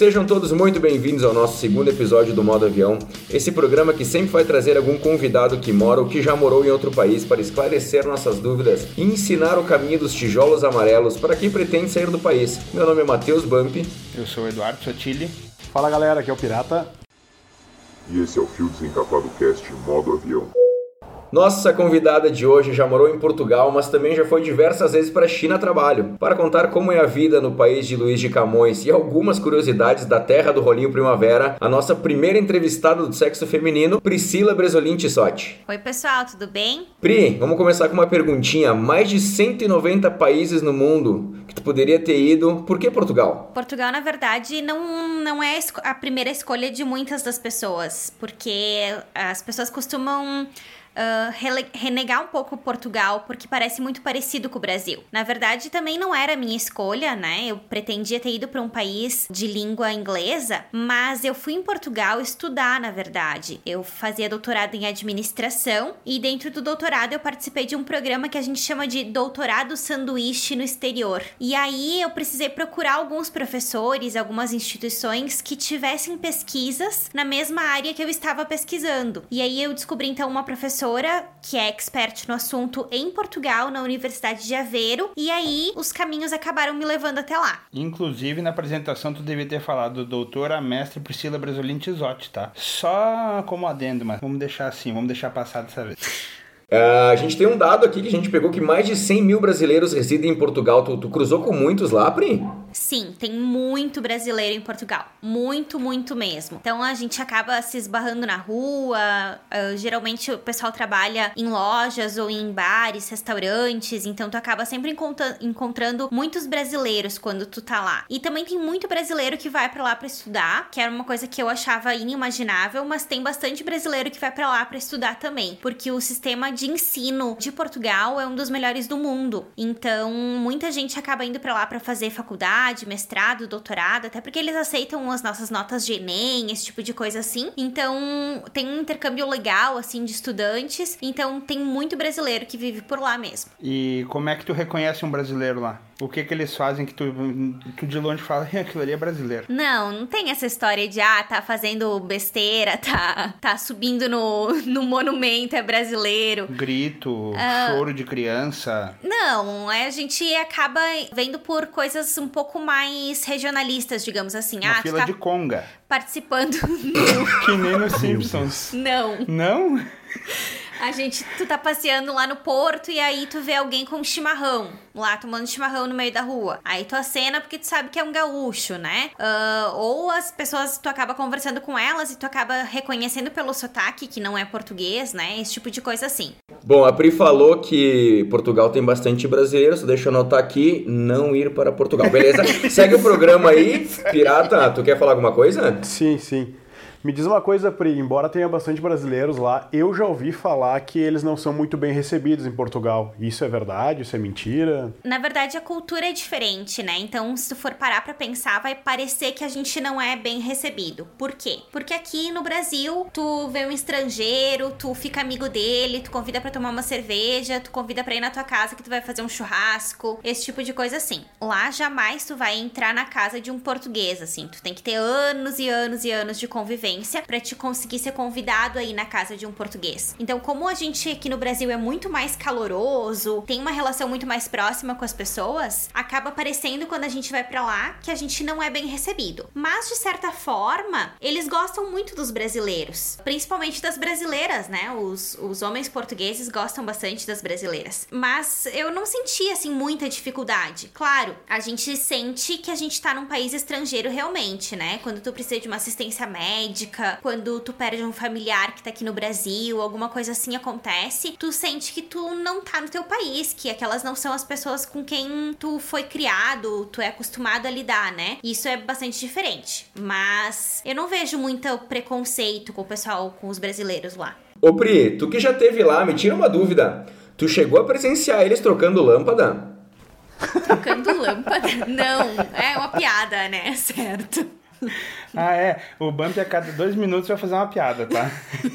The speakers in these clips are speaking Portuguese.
Sejam todos muito bem-vindos ao nosso segundo episódio do Modo Avião, esse programa que sempre vai trazer algum convidado que mora ou que já morou em outro país para esclarecer nossas dúvidas e ensinar o caminho dos tijolos amarelos para quem pretende sair do país. Meu nome é Matheus Bump. Eu sou o Eduardo Sotile. Fala galera, aqui é o Pirata. E esse é o Fio Desencapado Cast Modo Avião. Nossa convidada de hoje já morou em Portugal, mas também já foi diversas vezes para a China a trabalho, para contar como é a vida no país de Luiz de Camões e algumas curiosidades da terra do Rolinho Primavera, a nossa primeira entrevistada do sexo feminino, Priscila Bresolin Tissotti. Oi pessoal, tudo bem? Pri, vamos começar com uma perguntinha. Mais de 190 países no mundo que tu poderia ter ido, por que Portugal? Portugal, na verdade, não, não é a primeira escolha de muitas das pessoas, porque as pessoas costumam uh, renegar um pouco Portugal, porque parece muito parecido com o Brasil. Na verdade, também não era minha escolha, né? Eu pretendia ter ido para um país de língua inglesa, mas eu fui em Portugal estudar, na verdade. Eu fazia doutorado em administração e dentro do doutorado eu participei de um programa que a gente chama de doutorado sanduíche no exterior. E aí eu precisei procurar alguns professores, algumas instituições que tivessem pesquisas na mesma área que eu estava pesquisando. E aí eu descobri então uma professora professora que é expert no assunto em Portugal, na Universidade de Aveiro, e aí os caminhos acabaram me levando até lá. Inclusive, na apresentação, tu devia ter falado doutora mestre Priscila Brasolin Tisotti, tá? Só como adendo, mas vamos deixar assim, vamos deixar passar dessa vez. Uh, a gente tem um dado aqui que a gente pegou que mais de 100 mil brasileiros residem em Portugal. Tu, tu, cruzou com muitos lá, Pri? Sim, tem muito brasileiro em Portugal. Muito, muito mesmo. Então a gente acaba se esbarrando na rua. Uh, geralmente o pessoal trabalha em lojas ou em bares, restaurantes. Então tu acaba sempre encontrando muitos brasileiros quando tu tá lá. E também tem muito brasileiro que vai para lá para estudar, que era uma coisa que eu achava inimaginável, mas tem bastante brasileiro que vai para lá para estudar também, porque o sistema de ensino de Portugal é um dos melhores do mundo. Então, muita gente acaba indo para lá para fazer faculdade, mestrado, doutorado, até porque eles aceitam as nossas notas de ENEM, esse tipo de coisa assim. Então, tem um intercâmbio legal assim de estudantes. Então, tem muito brasileiro que vive por lá mesmo. E como é que tu reconhece um brasileiro lá? O que que eles fazem que tu, tu de longe fala, aquilo ali é brasileiro? Não, não tem essa história de, ah, tá fazendo besteira, tá, tá subindo no, no monumento, é brasileiro. Grito, uh, choro de criança. Não, a gente acaba vendo por coisas um pouco mais regionalistas, digamos assim. Uma ah, fila tá de conga. Participando. que nem nos Simpsons. Não. Não? A gente, tu tá passeando lá no porto e aí tu vê alguém com um chimarrão, lá tomando chimarrão no meio da rua. Aí tu acena porque tu sabe que é um gaúcho, né? Uh, ou as pessoas, tu acaba conversando com elas e tu acaba reconhecendo pelo sotaque que não é português, né? Esse tipo de coisa assim. Bom, a Pri falou que Portugal tem bastante brasileiros, deixa eu anotar aqui, não ir para Portugal, beleza? Segue o programa aí, Pirata, tu quer falar alguma coisa? Sim, sim. Me diz uma coisa, Pri, embora tenha bastante brasileiros lá, eu já ouvi falar que eles não são muito bem recebidos em Portugal. Isso é verdade? Isso é mentira? Na verdade, a cultura é diferente, né? Então, se tu for parar pra pensar, vai parecer que a gente não é bem recebido. Por quê? Porque aqui no Brasil, tu vê um estrangeiro, tu fica amigo dele, tu convida para tomar uma cerveja, tu convida pra ir na tua casa que tu vai fazer um churrasco, esse tipo de coisa assim. Lá, jamais tu vai entrar na casa de um português, assim. Tu tem que ter anos e anos e anos de convivência para te conseguir ser convidado aí na casa de um português. Então, como a gente aqui no Brasil é muito mais caloroso, tem uma relação muito mais próxima com as pessoas, acaba parecendo quando a gente vai para lá que a gente não é bem recebido. Mas de certa forma, eles gostam muito dos brasileiros, principalmente das brasileiras, né? Os, os homens portugueses gostam bastante das brasileiras. Mas eu não senti assim muita dificuldade. Claro, a gente sente que a gente tá num país estrangeiro realmente, né? Quando tu precisa de uma assistência médica, médica, quando tu perde um familiar que tá aqui no Brasil, alguma coisa assim acontece, tu sente que tu não tá no teu país, que aquelas não são as pessoas com quem tu foi criado, tu é acostumado a lidar, né? Isso é bastante diferente. Mas eu não vejo muito preconceito com o pessoal, com os brasileiros lá. Ô Pri, tu que já teve lá, me tira uma dúvida. Tu chegou a presenciar eles trocando lâmpada? Trocando lâmpada? Não, é uma piada, né? Certo. ah, é. O Bump a cada dois minutos vai fazer uma piada, tá?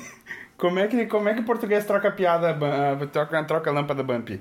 como, é que, como é que o português troca piada, troca, troca lâmpada Bump?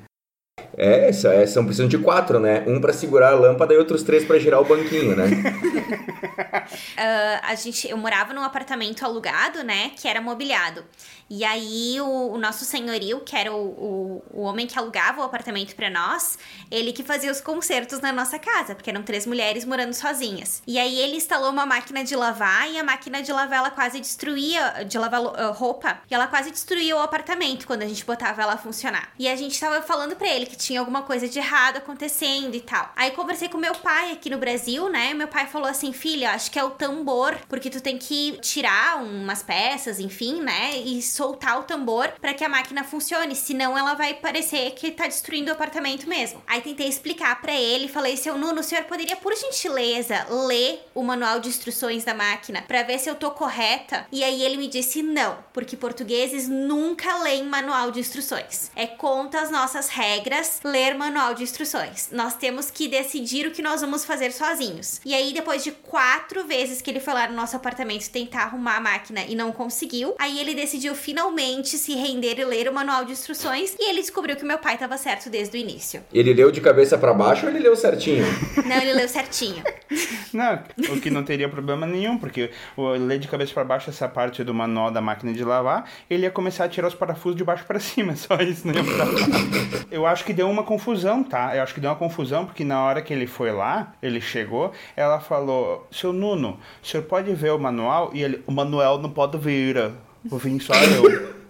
É, é, são precisam de quatro, né? Um para segurar a lâmpada e outros três para girar o banquinho, né? ah, a gente, eu morava num apartamento alugado, né? Que era mobiliado. E aí o, o nosso senhorio, que era o, o, o homem que alugava o apartamento pra nós, ele que fazia os concertos na nossa casa, porque eram três mulheres morando sozinhas. E aí ele instalou uma máquina de lavar e a máquina de lavar ela quase destruía, de lavar uh, roupa, e ela quase destruía o apartamento quando a gente botava ela a funcionar. E a gente tava falando pra ele que tinha alguma coisa de errado acontecendo e tal. Aí conversei com meu pai aqui no Brasil, né? Meu pai falou assim: filha, acho que é o tambor, porque tu tem que tirar umas peças, enfim, né? E soltar o tambor para que a máquina funcione, senão ela vai parecer que tá destruindo o apartamento mesmo. Aí tentei explicar para ele, falei: "Seu Nuno, o senhor poderia por gentileza ler o manual de instruções da máquina para ver se eu tô correta?" E aí ele me disse: "Não, porque portugueses nunca leem manual de instruções. É contra as nossas regras ler manual de instruções. Nós temos que decidir o que nós vamos fazer sozinhos." E aí depois de quatro vezes que ele foi lá no nosso apartamento tentar arrumar a máquina e não conseguiu, aí ele decidiu finalmente se render e ler o manual de instruções e ele descobriu que meu pai estava certo desde o início. Ele leu de cabeça para baixo ou ele leu certinho? Não, ele leu certinho. Não, o que não teria problema nenhum, porque o ler de cabeça para baixo essa parte do manual da máquina de lavar, ele ia começar a tirar os parafusos de baixo para cima, só isso, nada. Eu acho que deu uma confusão, tá? Eu acho que deu uma confusão, porque na hora que ele foi lá, ele chegou, ela falou, seu Nuno, o senhor pode ver o manual? E ele, o manual não pode ver, vou vir só eu.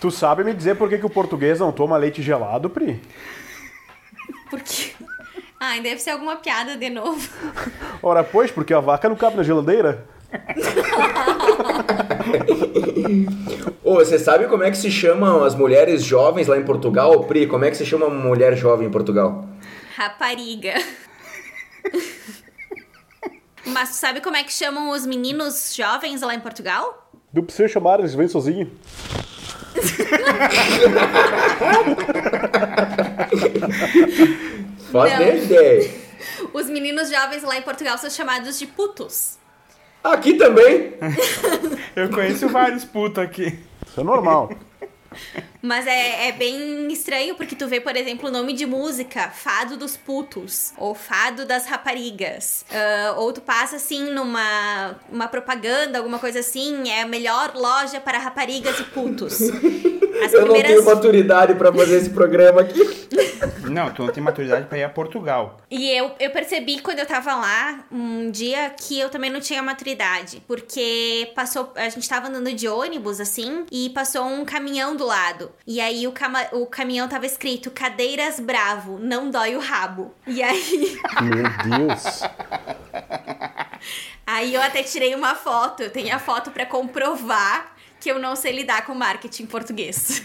Tu sabe me dizer por que, que o português não toma leite gelado, Pri? Porque. Ai, deve ser alguma piada de novo. Ora, pois, porque a vaca não cabe na geladeira. Ô, você sabe como é que se chamam as mulheres jovens lá em Portugal? Pri, como é que se chama uma mulher jovem em Portugal? Rapariga. Mas sabe como é que chamam os meninos jovens lá em Portugal? Não precisa chamar, eles vêm sozinhos. Faz Não. ideia. Os meninos jovens lá em Portugal são chamados de putos. Aqui também. Eu conheço vários putos aqui. Isso é normal. Mas é, é bem estranho porque tu vê, por exemplo, o nome de música, Fado dos Putos, ou Fado das Raparigas. Ah, ou tu passa assim numa uma propaganda, alguma coisa assim, é a melhor loja para raparigas e putos. As Eu não tenho maturidade pra fazer esse programa aqui. Não, tu não tem maturidade pra ir a Portugal. E eu, eu percebi quando eu tava lá, um dia, que eu também não tinha maturidade. Porque passou. A gente tava andando de ônibus, assim, e passou um caminhão do lado. E aí o, cama, o caminhão tava escrito Cadeiras Bravo, não dói o rabo. E aí. Meu Deus. Aí eu até tirei uma foto. Eu tenho a foto pra comprovar que eu não sei lidar com marketing português.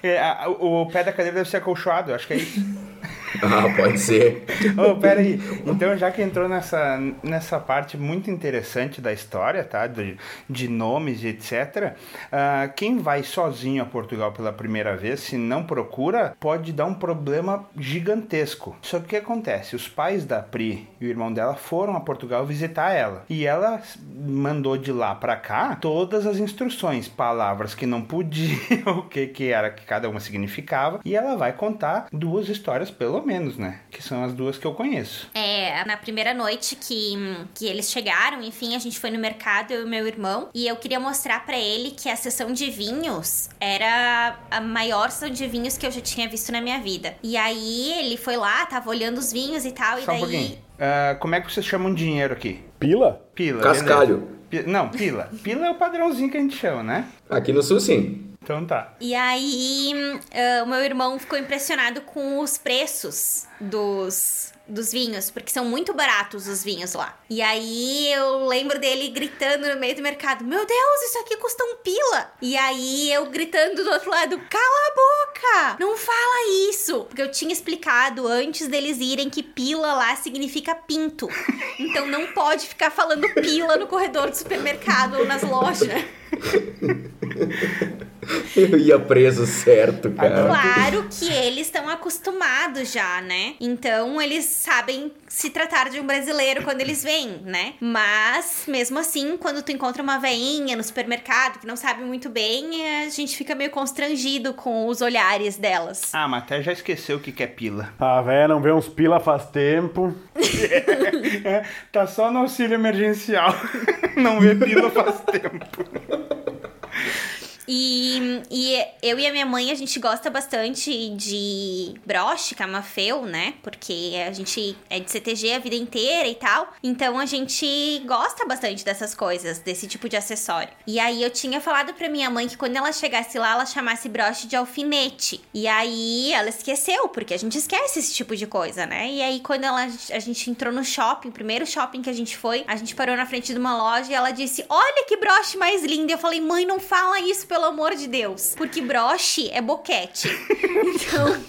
É, a- o, pé da cadeira deve ser acolchoado, acho que é isso. Ah, pode ser. Ô, pera aí. Então, já que entrou nessa, nessa parte muito interessante da história, tá? De, de nomes e etc. ah, quem vai sozinho a Portugal pela primeira vez, se não procura, pode dar um problema gigantesco. Só que o que acontece? Os pais da Pri e o irmão dela foram a Portugal visitar ela. E ela mandou de lá pra cá todas as instruções, palavras que não podiam, o que, que era que cada uma significava. E ela vai contar duas histórias, pelo menos, né? Que são as duas que eu conheço. É, na primeira noite que, que eles chegaram, enfim, a gente foi no mercado, eu e meu irmão, e eu queria mostrar pra ele que a sessão de vinhos era a maior sessão de vinhos que eu já tinha visto na minha vida. E aí ele foi lá, tava olhando os vinhos e tal, e Só um daí. pouquinho. Ah, como é que vocês chamam dinheiro aqui? Pila? Pila. Cascalho. beleza. Não, pila. Pila é o padrãozinho que a gente chama, né? Aqui no sul, sim. Então tá. E aí, hum, ah, o meu irmão ficou impressionado com os preços dos, dos vinhos, porque são muito baratos os vinhos lá. E aí eu lembro dele gritando no meio do mercado: Meu Deus, isso aqui custa um pila! E aí eu gritando do outro lado: Cala a boca! Não fala isso! Porque eu tinha explicado antes deles irem que pila lá significa pinto. Então não pode ficar falando pila no corredor do supermercado ou nas lojas. Eu ia preso certo, cara. Claro que eles estão acostumados já, né? Então eles sabem se tratar de um brasileiro quando eles vêm, né? Mas, mesmo assim, quando tu encontra uma veinha no supermercado que não sabe muito bem, a gente fica meio constrangido com os olhares delas. Ah, mas até já esqueceu o que é pila. A véia não vê uns pila faz tempo. É, tá só no auxílio emergencial. Não vê pila faz tempo. E, e eu e a minha mãe, a gente gosta bastante de broche, camafeu, né? Porque a gente é de CTG a vida inteira e tal. Então a gente gosta bastante dessas coisas, desse tipo de acessório. E aí eu tinha falado pra minha mãe que quando ela chegasse lá, ela chamasse broche de alfinete. E aí ela esqueceu, porque a gente esquece esse tipo de coisa, né? E aí quando ela, a gente entrou no shopping, primeiro shopping que a gente foi, a gente parou na frente de uma loja e ela disse: Olha que broche mais lindo. Eu falei, mãe, não fala isso, pelo amor de Deus. Porque broche é boquete. Então.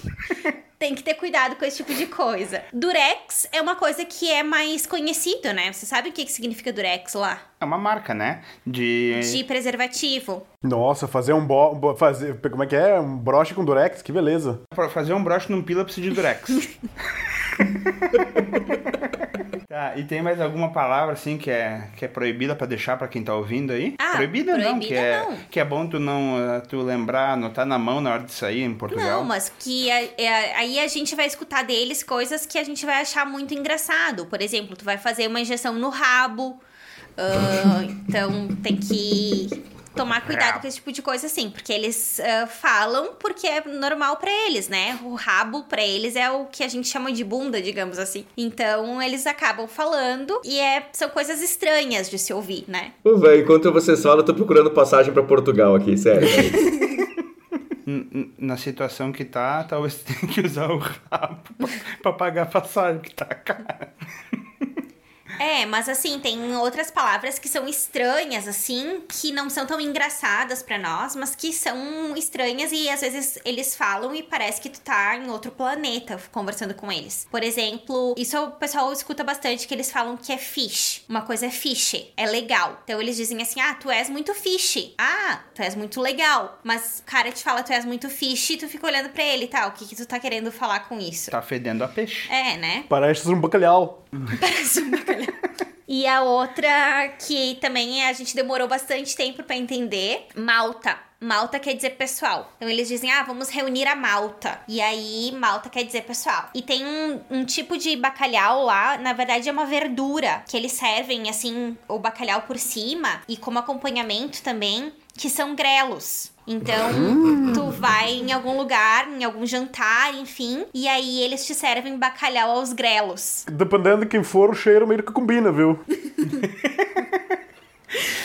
Tem que ter cuidado com esse tipo de coisa. Durex é uma coisa que é mais conhecido, né? Você sabe o que que significa Durex lá? É uma marca, né? De. De preservativo. Nossa, fazer um bo... fazer Como é que é? Um broche com durex, que beleza. Pra fazer um broche num pila precisa de durex. tá, e tem mais alguma palavra assim que é, que é proibida pra deixar pra quem tá ouvindo aí? Ah, proibida, não, que proibida é não. que é bom tu não eh, tu lembrar, anotar na mão na hora de sair em Portugal. Não, mas que é- aí a gente vai escutar deles coisas que a gente vai achar muito engraçado. Por exemplo, tu vai fazer uma injeção no rabo. ah, então tem que tomar cuidado com esse tipo de coisa assim, porque eles ah, falam porque é normal pra eles, né? O rabo pra eles é o que a gente chama de bunda, digamos assim. Então eles acabam falando e é, são coisas estranhas de se ouvir, né? Ô, velho, enquanto vocês falam, eu tô procurando passagem pra Portugal aqui, sério. Na situação que tá, talvez tenha que usar o rabo pra, pra pagar a passagem que tá cara. É, mas assim, tem outras palavras que são estranhas, assim, que não são tão engraçadas pra nós, mas que são estranhas e às vezes eles falam e parece que tu tá em outro planeta conversando com eles. Por exemplo, isso o pessoal escuta bastante que eles falam que é fish. Uma coisa é fish, é legal. Então eles dizem assim: ah, tu és muito fish. Ah, tu és muito legal. Mas o cara te fala, tu és muito fish e tu fica olhando pra ele e tal. O que, que tu tá querendo falar com isso? Tá fedendo a peixe. É, né? Parece um bacalhau. Parece um bacalhau. E a outra que também a gente demorou bastante tempo pra entender, malta. Malta quer dizer pessoal. Então eles dizem, ah, vamos reunir a malta. E aí, malta quer dizer pessoal. E tem um, um tipo de bacalhau lá, na verdade é uma verdura, que eles servem assim, o bacalhau por cima e como acompanhamento também, que são grelos. Então, tu vai em algum lugar, em algum jantar, enfim, e aí eles te servem bacalhau aos grelos. Dependendo de quem for, o cheiro meio que combina, viu?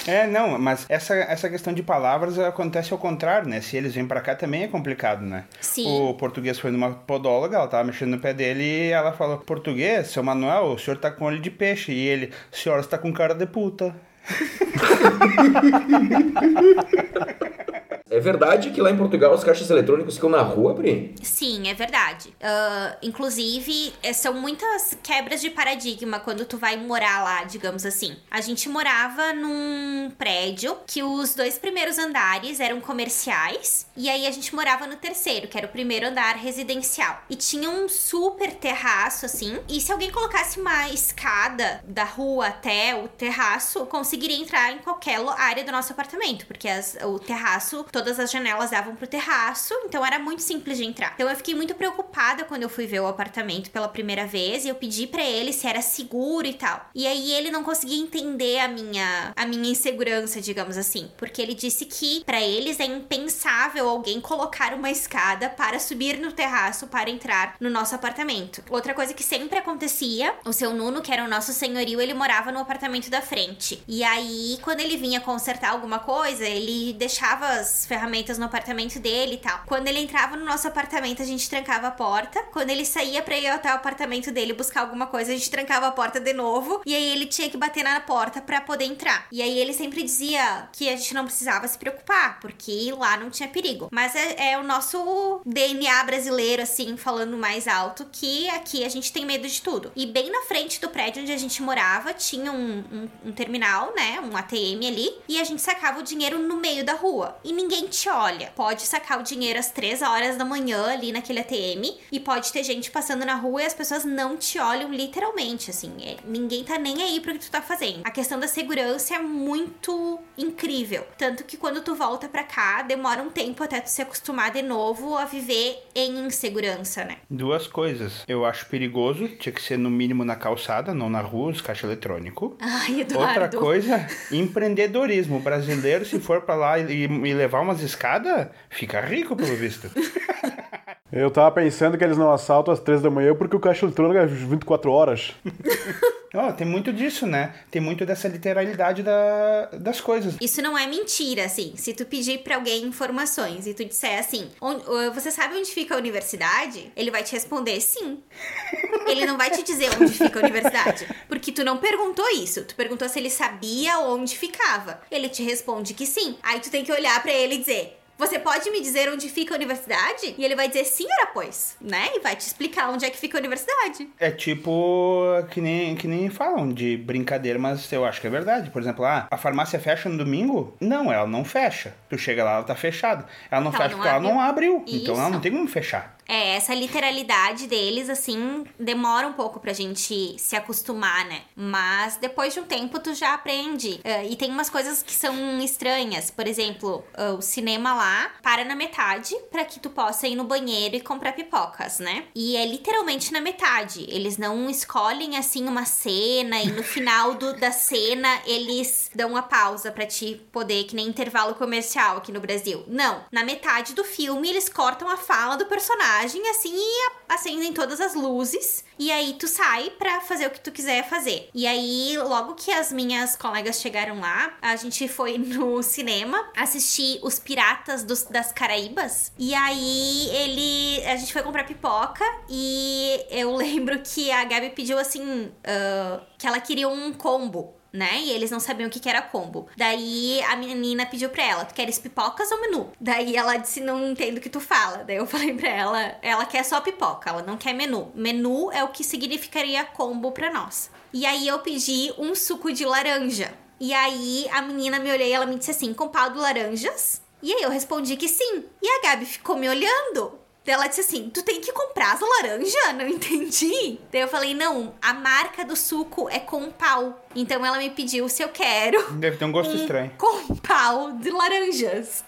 É, não, mas essa, essa questão de palavras acontece ao contrário, né? Se eles vêm pra cá também é complicado, né? Sim. O português foi numa podóloga, ela tava mexendo no pé dele e ela falou: Português, seu Manuel, o senhor tá com olho de peixe. E ele, senhora está com cara de puta. É verdade que lá em Portugal os caixas eletrônicos ficam na rua, Pri? Sim, é verdade. Ah, inclusive, eh, são muitas quebras de paradigma quando tu vai morar lá, digamos assim. A gente morava num prédio que os dois primeiros andares eram comerciais e aí a gente morava no terceiro, que era o primeiro andar residencial. E tinha um super terraço assim, e se alguém colocasse uma escada da rua até o terraço, conseguiria entrar em qualquer área do nosso apartamento, porque as- o terraço, todas as janelas davam pro terraço, então era muito simples de entrar. Então eu fiquei muito preocupada quando eu fui ver o apartamento pela primeira vez e eu pedi pra ele se era seguro e tal. E aí ele não conseguia entender a minha a minha insegurança, digamos assim, porque ele disse que pra eles é impensável alguém colocar uma escada para subir no terraço para entrar no nosso apartamento. Outra coisa que sempre acontecia, o seu Nuno, que era o nosso senhorio, ele morava no apartamento da frente. E aí, quando ele vinha consertar alguma coisa, ele deixava as ferramentas no apartamento dele e tal. Quando ele entrava no nosso apartamento, a gente trancava a porta. Quando ele saía pra ir até o apartamento dele buscar alguma coisa, a gente trancava a porta de novo. E aí ele tinha que bater na porta pra poder entrar. E aí ele sempre dizia que a gente não precisava se preocupar, porque lá não tinha perigo. Mas é, é o nosso DNA brasileiro, assim, falando mais alto, que aqui a gente tem medo de tudo. E bem na frente do prédio onde a gente morava, tinha um, um- um terminal, né? Um ATM ali. E a gente sacava o dinheiro no meio da rua. E ninguém ninguém te olha. Pode sacar o dinheiro às 3 horas da manhã ali naquele ATM e pode ter gente passando na rua e as pessoas não te olham literalmente, assim. É, ninguém tá nem aí pro que tu tá fazendo. A questão da segurança é muito incrível. Tanto que quando tu volta pra cá, demora um tempo até tu se acostumar de novo a viver em insegurança, né? Duas coisas. Eu acho perigoso, tinha que ser no mínimo na calçada, não na rua, os caixa eletrônico. Ai, Eduardo. Outra coisa, empreendedorismo. O brasileiro, se for pra lá e, e levar umas escadas, fica rico, pelo visto. Eu tava pensando que eles não assaltam às três da manhã porque o caixa eletrônico é 24 horas. Ó, tem muito disso, né? Tem muito dessa literalidade da, das coisas. Isso não é mentira, assim. Se tu pedir pra alguém informações e tu disser assim, "On- uh, você sabe onde fica a universidade? Ele vai te responder sim. Ele não vai te dizer onde fica a universidade. Porque tu não perguntou isso. Tu perguntou se ele sabia onde ficava. Ele te responde que sim. Aí tu tem que olhar pra ele e dizer. Você pode me dizer onde fica a universidade? E ele vai dizer sim, ora pois, né? E vai te explicar onde é que fica a universidade. É tipo que nem, que nem falam de brincadeira, mas eu acho que é verdade. Por exemplo, ah, a farmácia fecha no domingo? Não, ela não fecha. Tu chega lá, ela tá fechada. Ela não Então, fecha não porque ela não abriu. Isso. Então ela não tem como fechar. É, essa literalidade deles, assim, demora um pouco pra gente se acostumar, né? Mas depois de um tempo tu já aprende. Ah, e tem umas coisas que são estranhas. Por exemplo, ah, o cinema lá para na metade pra que tu possa ir no banheiro e comprar pipocas, né? E é literalmente na metade. Eles não escolhem, assim, uma cena e no final do, da cena eles dão uma pausa pra te poder, que nem intervalo comercial aqui no Brasil. Não. Na metade do filme eles cortam a fala do personagem assim e acendem todas as luzes. E aí tu sai pra fazer o que tu quiser fazer. E aí, logo que as minhas colegas chegaram lá, a gente foi no cinema assistir Os Piratas dos- das Caraíbas. E aí ele. A gente foi comprar pipoca e eu lembro que a Gabi pediu assim. ah, que ela queria um combo né? E eles não sabiam o que, que era combo. Daí a menina pediu pra ela: Tu queres pipocas ou menu? Daí ela disse: Não entendo o que tu fala. Daí eu falei pra ela: Ela quer só pipoca, ela não quer menu. Menu é o que significaria combo pra nós. E aí eu pedi um suco de laranja. E aí a menina me olhou e ela me disse assim: Com pau de laranjas? E aí eu respondi que sim. E a Gabi ficou me olhando. Daí ela disse assim: Tu tem que comprar as laranja? Não entendi. Daí eu falei: Não, a marca do suco é com pau. Então ela me pediu se eu quero Deve ter um gosto um estranho. com pau de laranjas.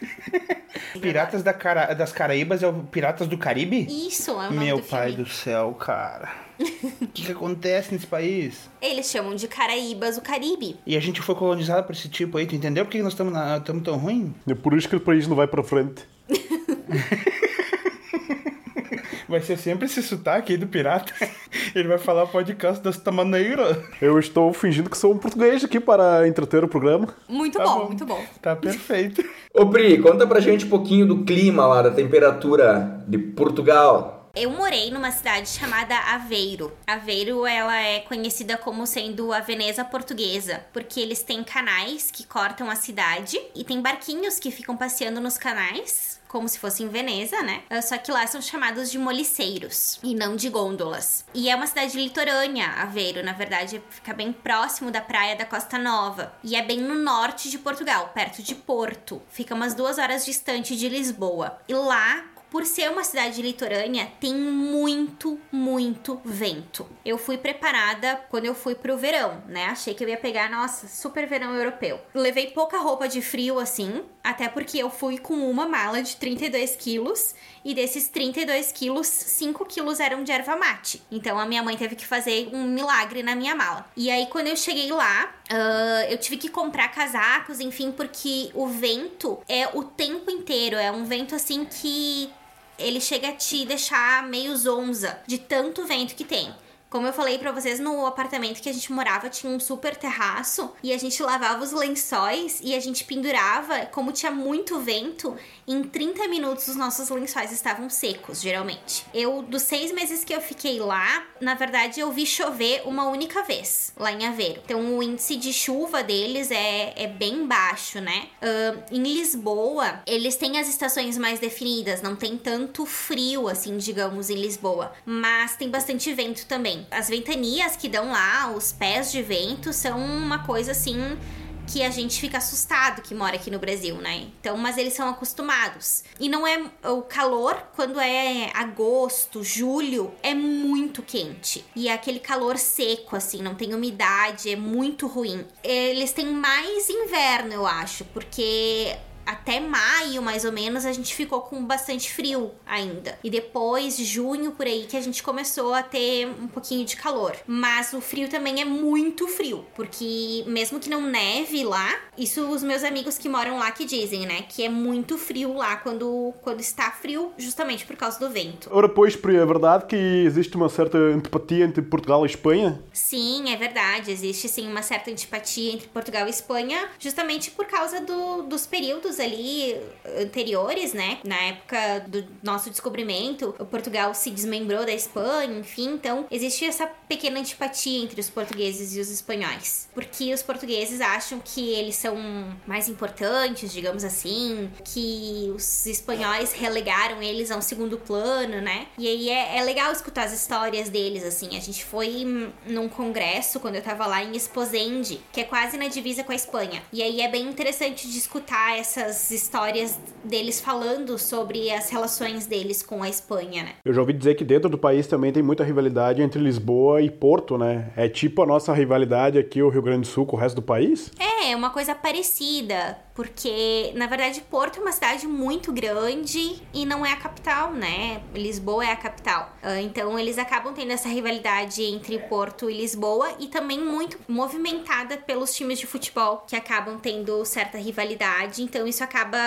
Piratas da Cara... das Caraíbas é o Piratas do Caribe? Isso é o nome Meu do pai filme. do céu, cara. O que, que acontece nesse país? Eles chamam de Caraíbas o Caribe. E a gente foi colonizado por esse tipo aí, tu entendeu por que nós estamos na... tão ruim? É por isso que o país não vai pra frente. Vai ser sempre esse sotaque aí do pirata. Ele vai falar podcast desta maneira. Eu estou fingindo que sou um português aqui para entreter o programa. Muito Tá bom, bom. muito bom. Tá perfeito. Ô Pri, conta pra gente um pouquinho do clima lá, da temperatura de Portugal. Eu morei numa cidade chamada Aveiro. Aveiro, ela é conhecida como sendo a Veneza portuguesa, porque eles têm canais que cortam a cidade e tem barquinhos que ficam passeando nos canais. Como se fosse em Veneza, né? Ah, Só que lá são chamados de moliceiros e não de gôndolas. E é uma cidade litorânea, Aveiro, na verdade, fica bem próximo da praia da Costa Nova. E é bem no norte de Portugal, perto de Porto. Fica umas duas horas distante de Lisboa. E lá por ser uma cidade litorânea, tem muito, muito vento. Eu fui preparada quando eu fui pro verão, né? Achei que eu ia pegar, nossa, super verão europeu. Levei pouca roupa de frio assim, até porque eu fui com uma mala de 32 quilos e desses 32 quilos, 5 quilos eram de erva mate. Então a minha mãe teve que fazer um milagre na minha mala. E aí quando eu cheguei lá, ah, eu tive que comprar casacos, enfim, porque o vento é o tempo inteiro. É um vento assim que ele chega a te deixar meio zonza de tanto vento que tem. Como eu falei pra vocês, no apartamento que a gente morava tinha um super terraço e a gente lavava os lençóis e a gente pendurava, como tinha muito vento, em 30 minutos os nossos lençóis estavam secos, geralmente. Eu, dos seis meses que eu fiquei lá, na verdade eu vi chover uma única vez lá em Aveiro. Então o índice de chuva deles é, é bem baixo, né? Ahn, em Lisboa, eles têm as estações mais definidas, não tem tanto frio assim, digamos, em Lisboa, mas tem bastante vento também. As ventanias que dão lá, os pés de vento, são uma coisa assim que a gente fica assustado que mora aqui no Brasil, né? Então, mas eles são acostumados. E não é o calor quando é agosto, julho, é muito quente. E é aquele calor seco assim, não tem umidade, é muito ruim. Eles têm mais inverno, eu acho, porque até maio, mais ou menos, a gente ficou com bastante frio ainda. E depois, junho por aí, que a gente começou a ter um pouquinho de calor. Mas o frio também é muito frio, porque mesmo que não neve lá, isso os meus amigos que moram lá que dizem, né? Que é muito frio lá quando, quando está frio, justamente por causa do vento. Ora, pois, é verdade que existe uma certa antipatia entre Portugal e Espanha? Sim, é verdade. Existe sim uma certa antipatia entre Portugal e Espanha, justamente por causa do, dos períodos ali anteriores, né? Na época do nosso descobrimento, Portugal se desmembrou da Espanha, enfim. Então, existe essa pequena antipatia entre os portugueses e os espanhóis. Porque os portugueses acham que eles são mais importantes, digamos assim, que os espanhóis relegaram eles a um segundo plano, né? E aí é, é legal escutar as histórias deles, assim. A gente foi num congresso quando eu tava lá em Esposende, que é quase na divisa com a Espanha. E aí é bem interessante de escutar essas histórias deles falando sobre as relações deles com a Espanha, né? Eu já ouvi dizer que dentro do país também tem muita rivalidade entre Lisboa e Porto, né? É tipo a nossa rivalidade aqui, o Rio Grande do Sul, com o resto do país? É, é uma coisa parecida, porque na verdade Porto é uma cidade muito grande e não é a capital, né? Lisboa é a capital. Ah, então eles acabam tendo essa rivalidade entre Porto e Lisboa e também muito movimentada pelos times de futebol que acabam tendo certa rivalidade. Então isso acaba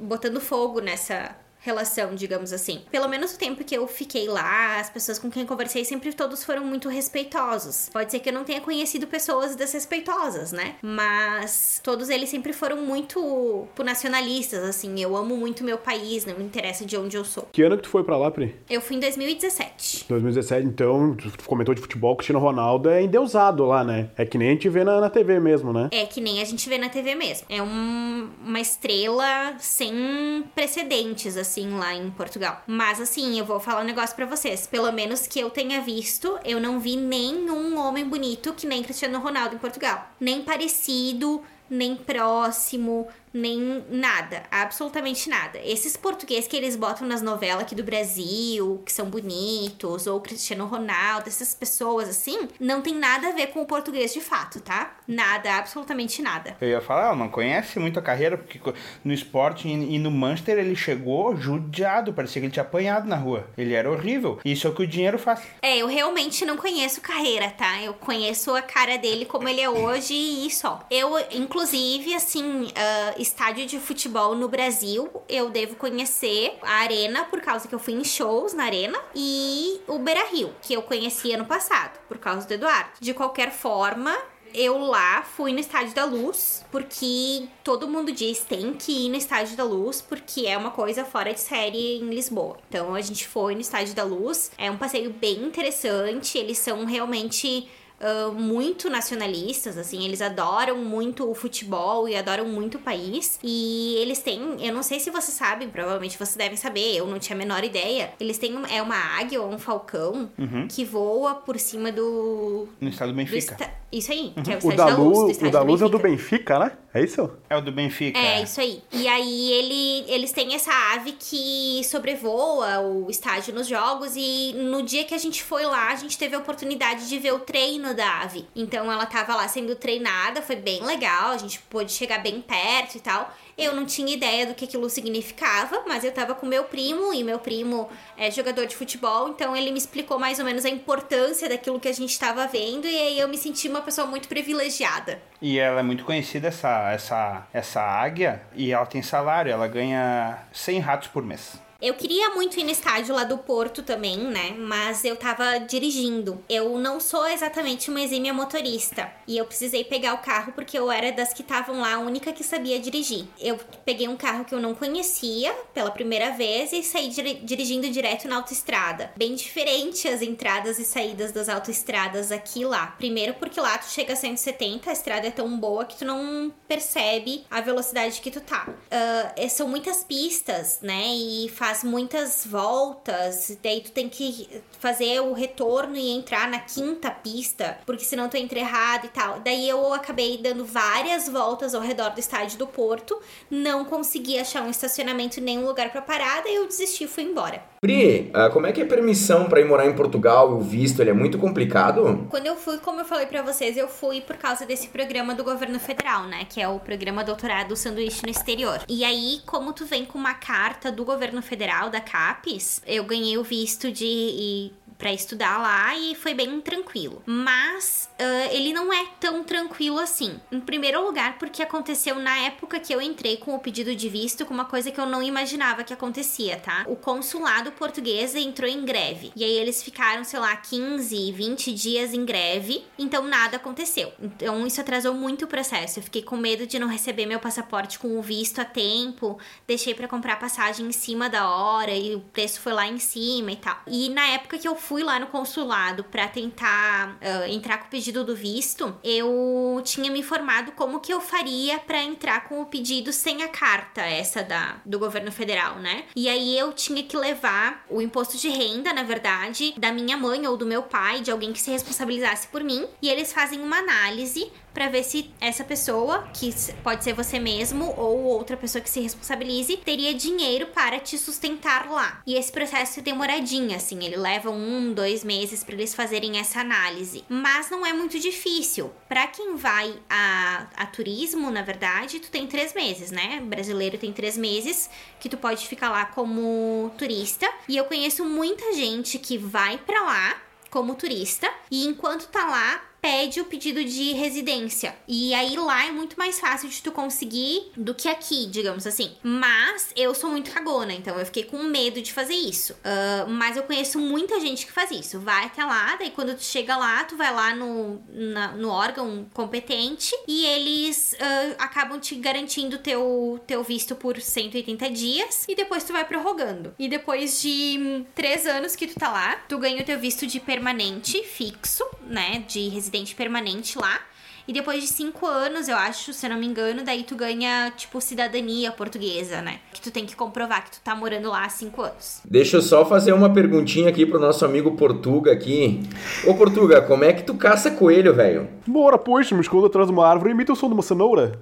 botando fogo nessa relação, digamos assim. Pelo menos o tempo que eu fiquei lá, as pessoas com quem conversei sempre todos foram muito respeitosos. Pode ser que eu não tenha conhecido pessoas desrespeitosas, né? Mas todos eles sempre foram muito nacionalistas, assim. Eu amo muito meu país, não me interessa de onde eu sou. Que ano que tu foi para lá, Pri? Eu fui em 2017. 2017, então, tu comentou de futebol, Cristiano Ronaldo é endeusado lá, né? É que nem a gente vê na, na TV mesmo, né? É que nem a gente vê na TV mesmo. É um, uma estrela sem precedentes, assim assim, lá em Portugal. Mas assim, eu vou falar um negócio para vocês. Pelo menos que eu tenha visto, eu não vi nenhum homem bonito que nem Cristiano Ronaldo em Portugal. Nem parecido, nem próximo, nem nada, absolutamente nada. Esses portugueses que eles botam nas novelas aqui do Brasil, que são bonitos, ou Cristiano Ronaldo, essas pessoas assim, não tem nada a ver com o português de fato, tá? Nada, absolutamente nada. Eu ia falar, ela não conhece muito a carreira, porque no esporte e no Manchester ele chegou judiado, parecia que ele tinha apanhado na rua. Ele era horrível. Isso é o que o dinheiro faz. É, eu realmente não conheço carreira, tá? Eu conheço a cara dele como ele é hoje e só. Eu, inclusive, assim, uh, estádio de futebol no Brasil, eu devo conhecer a Arena, por causa que eu fui em shows na Arena, e o Beira Rio, que eu conheci ano passado, por causa do Eduardo. De qualquer forma, eu lá fui no Estádio da Luz, porque todo mundo diz tem que ir no Estádio da Luz, porque é uma coisa fora de série em Lisboa. Então a gente foi no Estádio da Luz, é um passeio bem interessante, eles são realmente uh, muito nacionalistas, assim, eles adoram muito o futebol e adoram muito o país. E eles têm, eu não sei se vocês sabem, provavelmente vocês devem saber, eu não tinha a menor ideia. Eles têm é uma águia ou um falcão uhum. que voa por cima do. No estado do Benfica. Do isso aí, uhum. que é o, o da, Luz. O da Luz é o do Benfica, né? É isso? É o do Benfica. É, isso aí. E aí ele, eles têm essa ave que sobrevoa o estádio nos jogos. E no dia que a gente foi lá, a gente teve a oportunidade de ver o treino da ave. Então ela tava lá sendo treinada, foi bem legal. A gente pôde chegar bem perto e tal. Eu não tinha ideia do que aquilo significava, mas eu tava com meu primo e meu primo é jogador de futebol, então ele me explicou mais ou menos a importância daquilo que a gente estava vendo e aí eu me senti uma pessoa muito privilegiada. E ela é muito conhecida essa essa essa águia e ela tem salário, ela ganha 100 ratos por mês. Eu queria muito ir no estádio lá do Porto também, né? Mas eu tava dirigindo. Eu não sou exatamente uma exímia motorista. E eu precisei pegar o carro porque eu era das que estavam lá, a única que sabia dirigir. Eu peguei um carro que eu não conhecia pela primeira vez e saí dirigindo direto na autoestrada. Bem diferente as entradas e saídas das autoestradas aqui e lá. Primeiro porque lá tu chega a 170, a estrada é tão boa que tu não percebe a velocidade que tu tá. Uh, são muitas pistas, né? E faz muitas voltas, daí tu tem que fazer o retorno e entrar na quinta pista, porque senão tu entra errado e tal. Daí eu acabei dando várias voltas ao redor do estádio do Porto, não consegui achar um estacionamento nem um lugar para parar, daí eu desisti e fui embora. Pri, ah, como é que é a permissão para ir morar em Portugal? O visto ele é muito complicado? Quando eu fui, como eu falei para vocês, eu fui por causa desse programa do governo federal, né? Que é o programa Doutorado Sanduíche no Exterior. E aí, como tu vem com uma carta do governo federal, da CAPES, eu ganhei o visto de para estudar lá e foi bem tranquilo. Mas uh, ele não é tão tranquilo assim. Em primeiro lugar, porque aconteceu na época que eu entrei com o pedido de visto com uma coisa que eu não imaginava que acontecia, tá? O consulado português entrou em greve. E aí eles ficaram, sei lá, 15, 20 dias em greve, então nada aconteceu. Então isso atrasou muito o processo. Eu fiquei com medo de não receber meu passaporte com o visto a tempo, deixei para comprar passagem em cima da hora e o preço foi lá em cima e tal. E na época que eu fui fui lá no consulado para tentar uh, entrar com o pedido do visto, eu tinha me informado como que eu faria para entrar com o pedido sem a carta essa da do governo federal, né? E aí eu tinha que levar o imposto de renda, na verdade, da minha mãe ou do meu pai, de alguém que se responsabilizasse por mim, e eles fazem uma análise para ver se essa pessoa, que pode ser você mesmo ou outra pessoa que se responsabilize, teria dinheiro para te sustentar lá. E esse processo é demoradinho, assim, ele leva um, dois meses para eles fazerem essa análise. Mas não é muito difícil. Para quem vai a, a turismo, na verdade, tu tem três meses, né? O brasileiro tem três meses que tu pode ficar lá como turista. E eu conheço muita gente que vai para lá como turista e enquanto tá lá pede o pedido de residência. E aí lá é muito mais fácil de tu conseguir do que aqui, digamos assim. Mas eu sou muito cagona, então eu fiquei com medo de fazer isso. Uh, mas eu conheço muita gente que faz isso. Vai até lá, daí quando tu chega lá, tu vai lá no, na, no órgão competente e eles uh, acabam te garantindo teu, teu visto por 180 dias e depois tu vai prorrogando. E depois de hum, três anos que tu tá lá, tu ganha o teu visto de permanente, fixo, né? De residência residente permanente lá. E depois de cinco anos, eu acho, se eu não me engano, daí tu ganha, tipo, cidadania portuguesa, né? Que tu tem que comprovar que tu tá morando lá há cinco anos. Deixa eu só fazer uma perguntinha aqui pro nosso amigo Portuga aqui. Ô, Portuga, como é que tu caça coelho, velho? Bora, pois, me escondo atrás de uma árvore e imita o som de uma cenoura.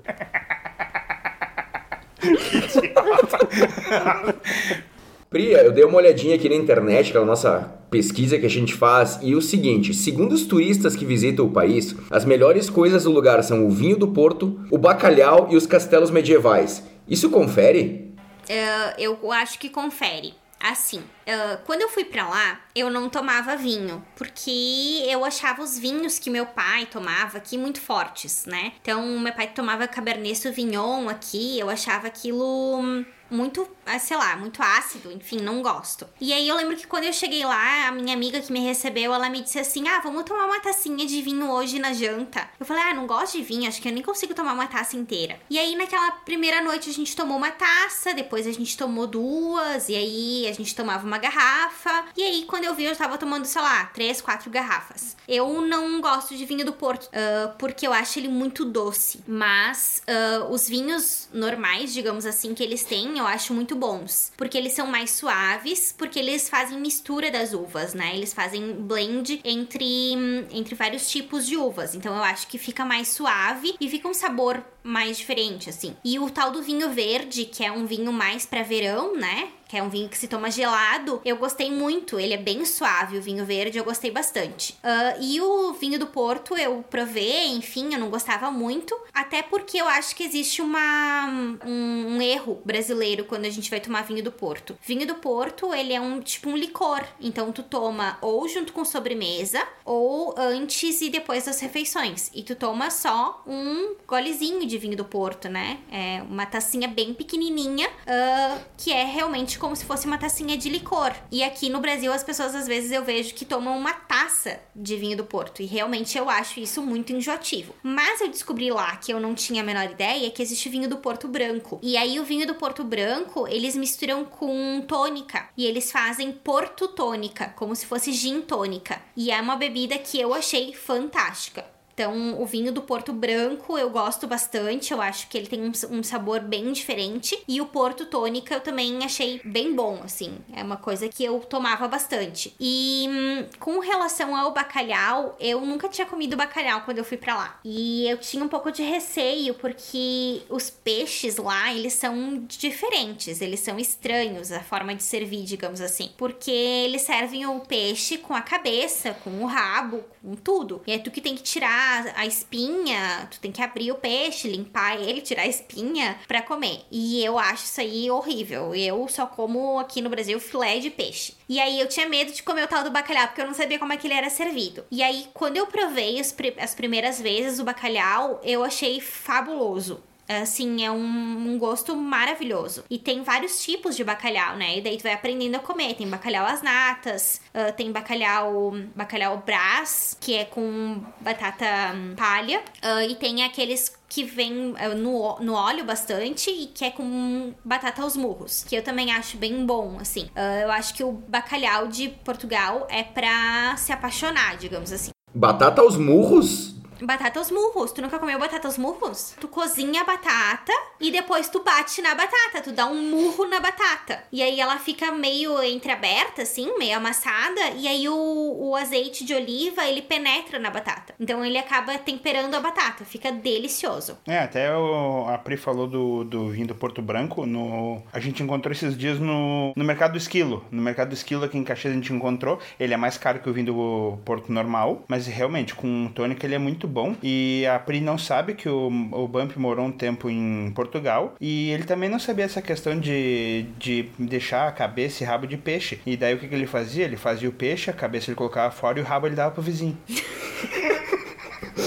Priya, eu dei uma olhadinha aqui na internet, aquela nossa pesquisa que a gente faz, e o seguinte: segundo os turistas que visitam o país, as melhores coisas do lugar são o vinho do Porto, o bacalhau e os castelos medievais. Isso confere? Uh, eu acho que confere. Assim, uh, quando eu fui pra lá, eu não tomava vinho, porque eu achava os vinhos que meu pai tomava aqui muito fortes, né? Então, meu pai tomava Cabernet Sauvignon aqui, eu achava aquilo muito, ah, sei lá, muito ácido, enfim, não gosto. E aí eu lembro que quando eu cheguei lá, a minha amiga que me recebeu, ela me disse assim: "Ah, vamos tomar uma tacinha de vinho hoje na janta". Eu falei: "Ah, não gosto de vinho, acho que eu nem consigo tomar uma taça inteira". E aí naquela primeira noite a gente tomou uma taça, depois a gente tomou duas, e aí a gente tomava uma garrafa. E aí quando eu vi eu tava tomando, sei lá, três, quatro garrafas. Eu não gosto de vinho do Porto, uh, porque eu acho ele muito doce, mas uh, os vinhos normais, digamos assim, que eles têm, eu acho muito bons, porque eles são mais suaves, porque eles fazem mistura das uvas, né? Eles fazem blend entre, entre vários tipos de uvas. Então eu acho que fica mais suave e fica um sabor mais diferente, assim. E o tal do vinho verde, que é um vinho mais para verão, né? Que é um vinho que se toma gelado, eu gostei muito. Ele é bem suave, o vinho verde, eu gostei bastante. Uh, e o vinho do Porto eu provei, enfim, eu não gostava muito. Até porque eu acho que existe uma, um, um erro brasileiro quando a gente vai tomar vinho do Porto. Vinho do Porto, ele é um tipo um licor. Então tu toma ou junto com sobremesa, ou antes e depois das refeições. E tu toma só um golezinho de vinho do Porto, né? É uma tacinha bem pequenininha, uh, que é realmente como se fosse uma tacinha de licor. E aqui no Brasil, as pessoas às vezes eu vejo que tomam uma taça de vinho do Porto. E realmente eu acho isso muito enjoativo. Mas eu descobri lá que eu não tinha a menor ideia que existe vinho do Porto branco. E aí o vinho do Porto branco, eles misturam com tônica. E eles fazem Porto tônica, como se fosse gin tônica. E é uma bebida que eu achei fantástica Então, o vinho do Porto Branco eu gosto bastante, eu acho que ele tem um, um, sabor bem diferente. E o Porto Tônica eu também achei bem bom, assim. É uma coisa que eu tomava bastante. E hum, com relação ao bacalhau, eu nunca tinha comido bacalhau quando eu fui para lá. E eu tinha um pouco de receio, porque os peixes lá, eles são diferentes, eles são estranhos, a forma de servir, digamos assim. Porque eles servem o peixe com a cabeça, com o rabo, com tudo. E é tu que tem que tirar a espinha, tu tem que abrir o peixe, limpar ele, tirar a espinha para comer. E eu acho isso aí horrível. Eu só como aqui no Brasil filé de peixe. E aí eu tinha medo de comer o tal do bacalhau, porque eu não sabia como é que ele era servido. E aí, quando eu provei as primeiras vezes o bacalhau, eu achei fabuloso. Assim, é um, um, gosto maravilhoso. E tem vários tipos de bacalhau, né? E daí tu vai aprendendo a comer. Tem bacalhau às natas, uh, tem bacalhau bacalhau brás, que é com batata hum, palha. Uh, e tem aqueles que vem uh, no, no óleo bastante e que é com batata aos murros, que eu também acho bem bom, assim. Eu acho que o bacalhau de Portugal é pra se apaixonar, digamos assim. Batata aos murros? Batata aos murros. Tu nunca comeu batata aos murros? Tu cozinha a batata e depois tu bate na batata. Tu dá um murro na batata. E aí ela fica meio entreaberta, assim, meio amassada. E aí o, o azeite de oliva, ele penetra na batata. Então ele acaba temperando a batata. Fica delicioso. É, até o, a Pri falou do, do vinho do Porto Branco. No, a gente encontrou esses dias no, no Mercado do Esquilo. No Mercado do Esquilo aqui em Caxias a gente encontrou. Ele é mais caro que o vinho do Porto normal. Mas realmente, com tônica ele é muito bom. E a Pri não sabe que o, o Bump morou um tempo em Portugal. E ele também não sabia essa questão de, de deixar a cabeça e rabo de peixe. E daí o que, que ele fazia? Ele fazia o peixe, a cabeça ele colocava fora e o rabo ele dava pro vizinho.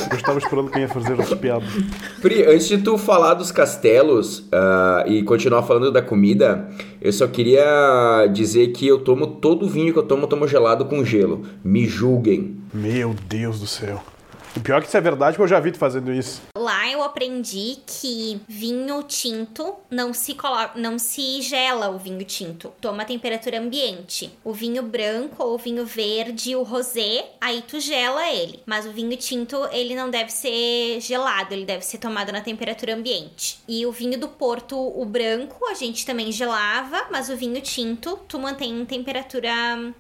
Eu estava esperando quem ia fazer essa piada. Pri, antes de tu falar dos castelos uh, e continuar falando da comida, eu só queria dizer que eu tomo todo o vinho que eu tomo, eu tomo gelado com gelo. Me julguem. Meu Deus do céu. O pior é que isso é verdade, porque eu já vi tu fazendo isso. Lá eu aprendi que vinho tinto não se não se gela o vinho tinto. Toma temperatura ambiente. O vinho branco ou o vinho verde, o rosé, aí tu gela ele. Mas o vinho tinto, ele não deve ser gelado, ele deve ser tomado na temperatura ambiente. E o vinho do Porto, o branco, a gente também gelava, mas o vinho tinto, tu mantém em temperatura,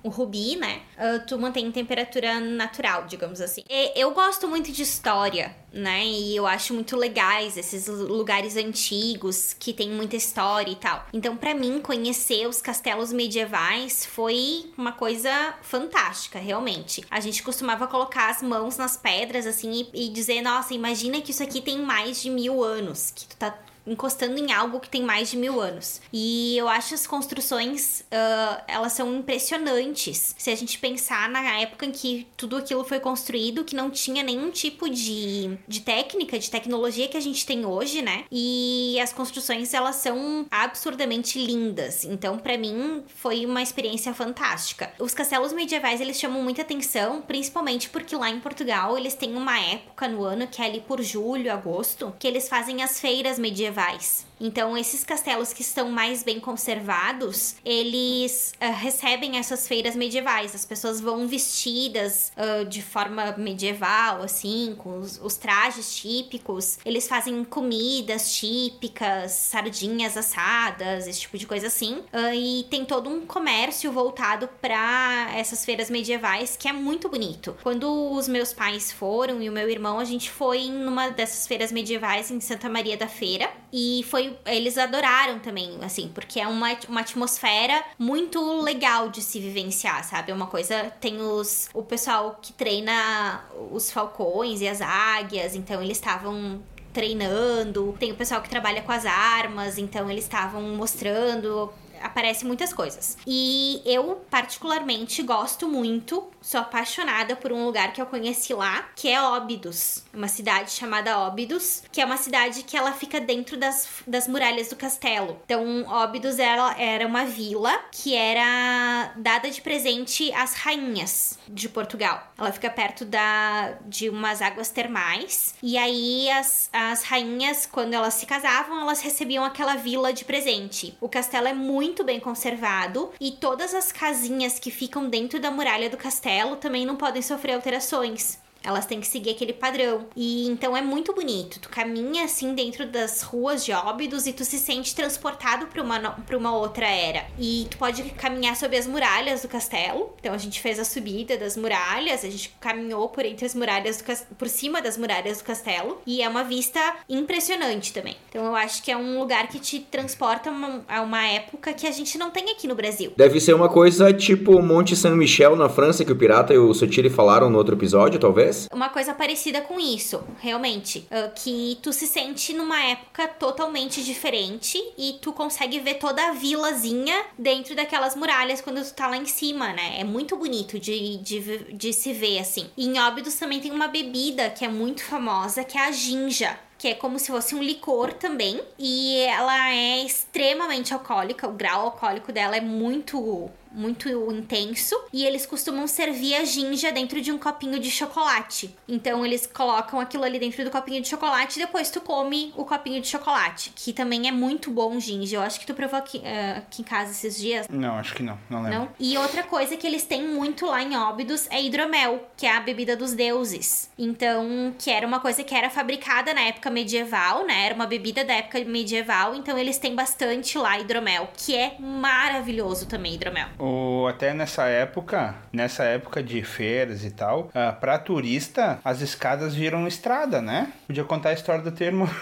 o rubi, né? Uh, tu mantém em temperatura natural, digamos assim. E eu gosto muito de história, né? E eu acho muito legais esses lugares antigos que tem muita história e tal. Então, para mim, conhecer os castelos medievais foi uma coisa fantástica, realmente. A gente costumava colocar as mãos nas pedras assim e, e dizer: Nossa, imagina que isso aqui tem mais de mil anos, que tu tá encostando em algo que tem mais de mil anos. E eu acho as construções, uh, elas são impressionantes. Se a gente pensar na época em que tudo aquilo foi construído, que não tinha nenhum tipo de, de técnica, de tecnologia que a gente tem hoje, né? E as construções, elas são absurdamente lindas. Então, para mim, foi uma experiência fantástica. Os castelos medievais, eles chamam muita atenção, principalmente porque lá em Portugal, eles têm uma época no ano, que é ali por julho, agosto, que eles fazem as feiras medievais medievais. Então, esses castelos que estão mais bem conservados, eles uh, recebem essas feiras medievais. As pessoas vão vestidas uh, de forma medieval, assim, com os, os, trajes típicos. Eles fazem comidas típicas, sardinhas assadas, esse tipo de coisa assim. Uh, e tem todo um comércio voltado para essas feiras medievais que é muito bonito. Quando os meus pais foram e o meu irmão, a gente foi numa dessas feiras medievais em Santa Maria da Feira. E foi. Eles adoraram também, assim, porque é uma, uma atmosfera muito legal de se vivenciar, sabe? É uma coisa. Tem os. O pessoal que treina os falcões e as águias, então eles estavam treinando. Tem o pessoal que trabalha com as armas, então eles estavam mostrando aparece muitas coisas. E eu, particularmente, gosto muito, sou apaixonada por um lugar que eu conheci lá, que é Óbidos. Uma cidade chamada Óbidos, que é uma cidade que ela fica dentro das, das muralhas do castelo. Então, Óbidos era, era uma vila que era dada de presente às rainhas de Portugal. Ela fica perto da, de umas águas termais. E aí, as, as rainhas, quando elas se casavam, elas recebiam aquela vila de presente. O castelo é muito bem conservado e todas as casinhas que ficam dentro da muralha do castelo também não podem sofrer alterações. Elas têm que seguir aquele padrão. E então é muito bonito. Tu caminha assim dentro das ruas de Óbidos e tu se sente transportado para uma, pra uma outra era. E tu pode caminhar sobre as muralhas do castelo. Então a gente fez a subida das muralhas, a gente caminhou por entre as muralhas do, por cima das muralhas do castelo. E é uma vista impressionante também. Então eu acho que é um lugar que te transporta a uma época que a gente não tem aqui no Brasil. Deve ser uma coisa tipo Monte Saint-Michel na França, que o Pirata e o Sotiri falaram no outro episódio, talvez? Uma coisa parecida com isso, realmente. Uh, que tu se sente numa época totalmente diferente e tu consegue ver toda a vilazinha dentro daquelas muralhas quando tu tá lá em cima, né? É muito bonito de, de, de se ver, assim. E em Óbidos também tem uma bebida que é muito famosa, que é a ginja que é como se fosse um licor também. E ela é extremamente alcoólica, o grau alcoólico dela é muito muito intenso e eles costumam servir a ginja dentro de um copinho de chocolate. Então eles colocam aquilo ali dentro do copinho de chocolate e depois tu come o copinho de chocolate, que também é muito bom ginja. Eu acho que tu provou aqui, uh, aqui em casa esses dias. Não, acho que não, não lembro. Não? E outra coisa que eles têm muito lá em Óbidos é hidromel, que é a bebida dos deuses. Então, que era uma coisa que era fabricada na época medieval, né? Era uma bebida da época medieval, então eles têm bastante lá hidromel, que é maravilhoso também hidromel. O, até nessa época, nessa época de feiras e tal, uh, pra turista, as escadas viram estrada, né? Podia contar a história do termo.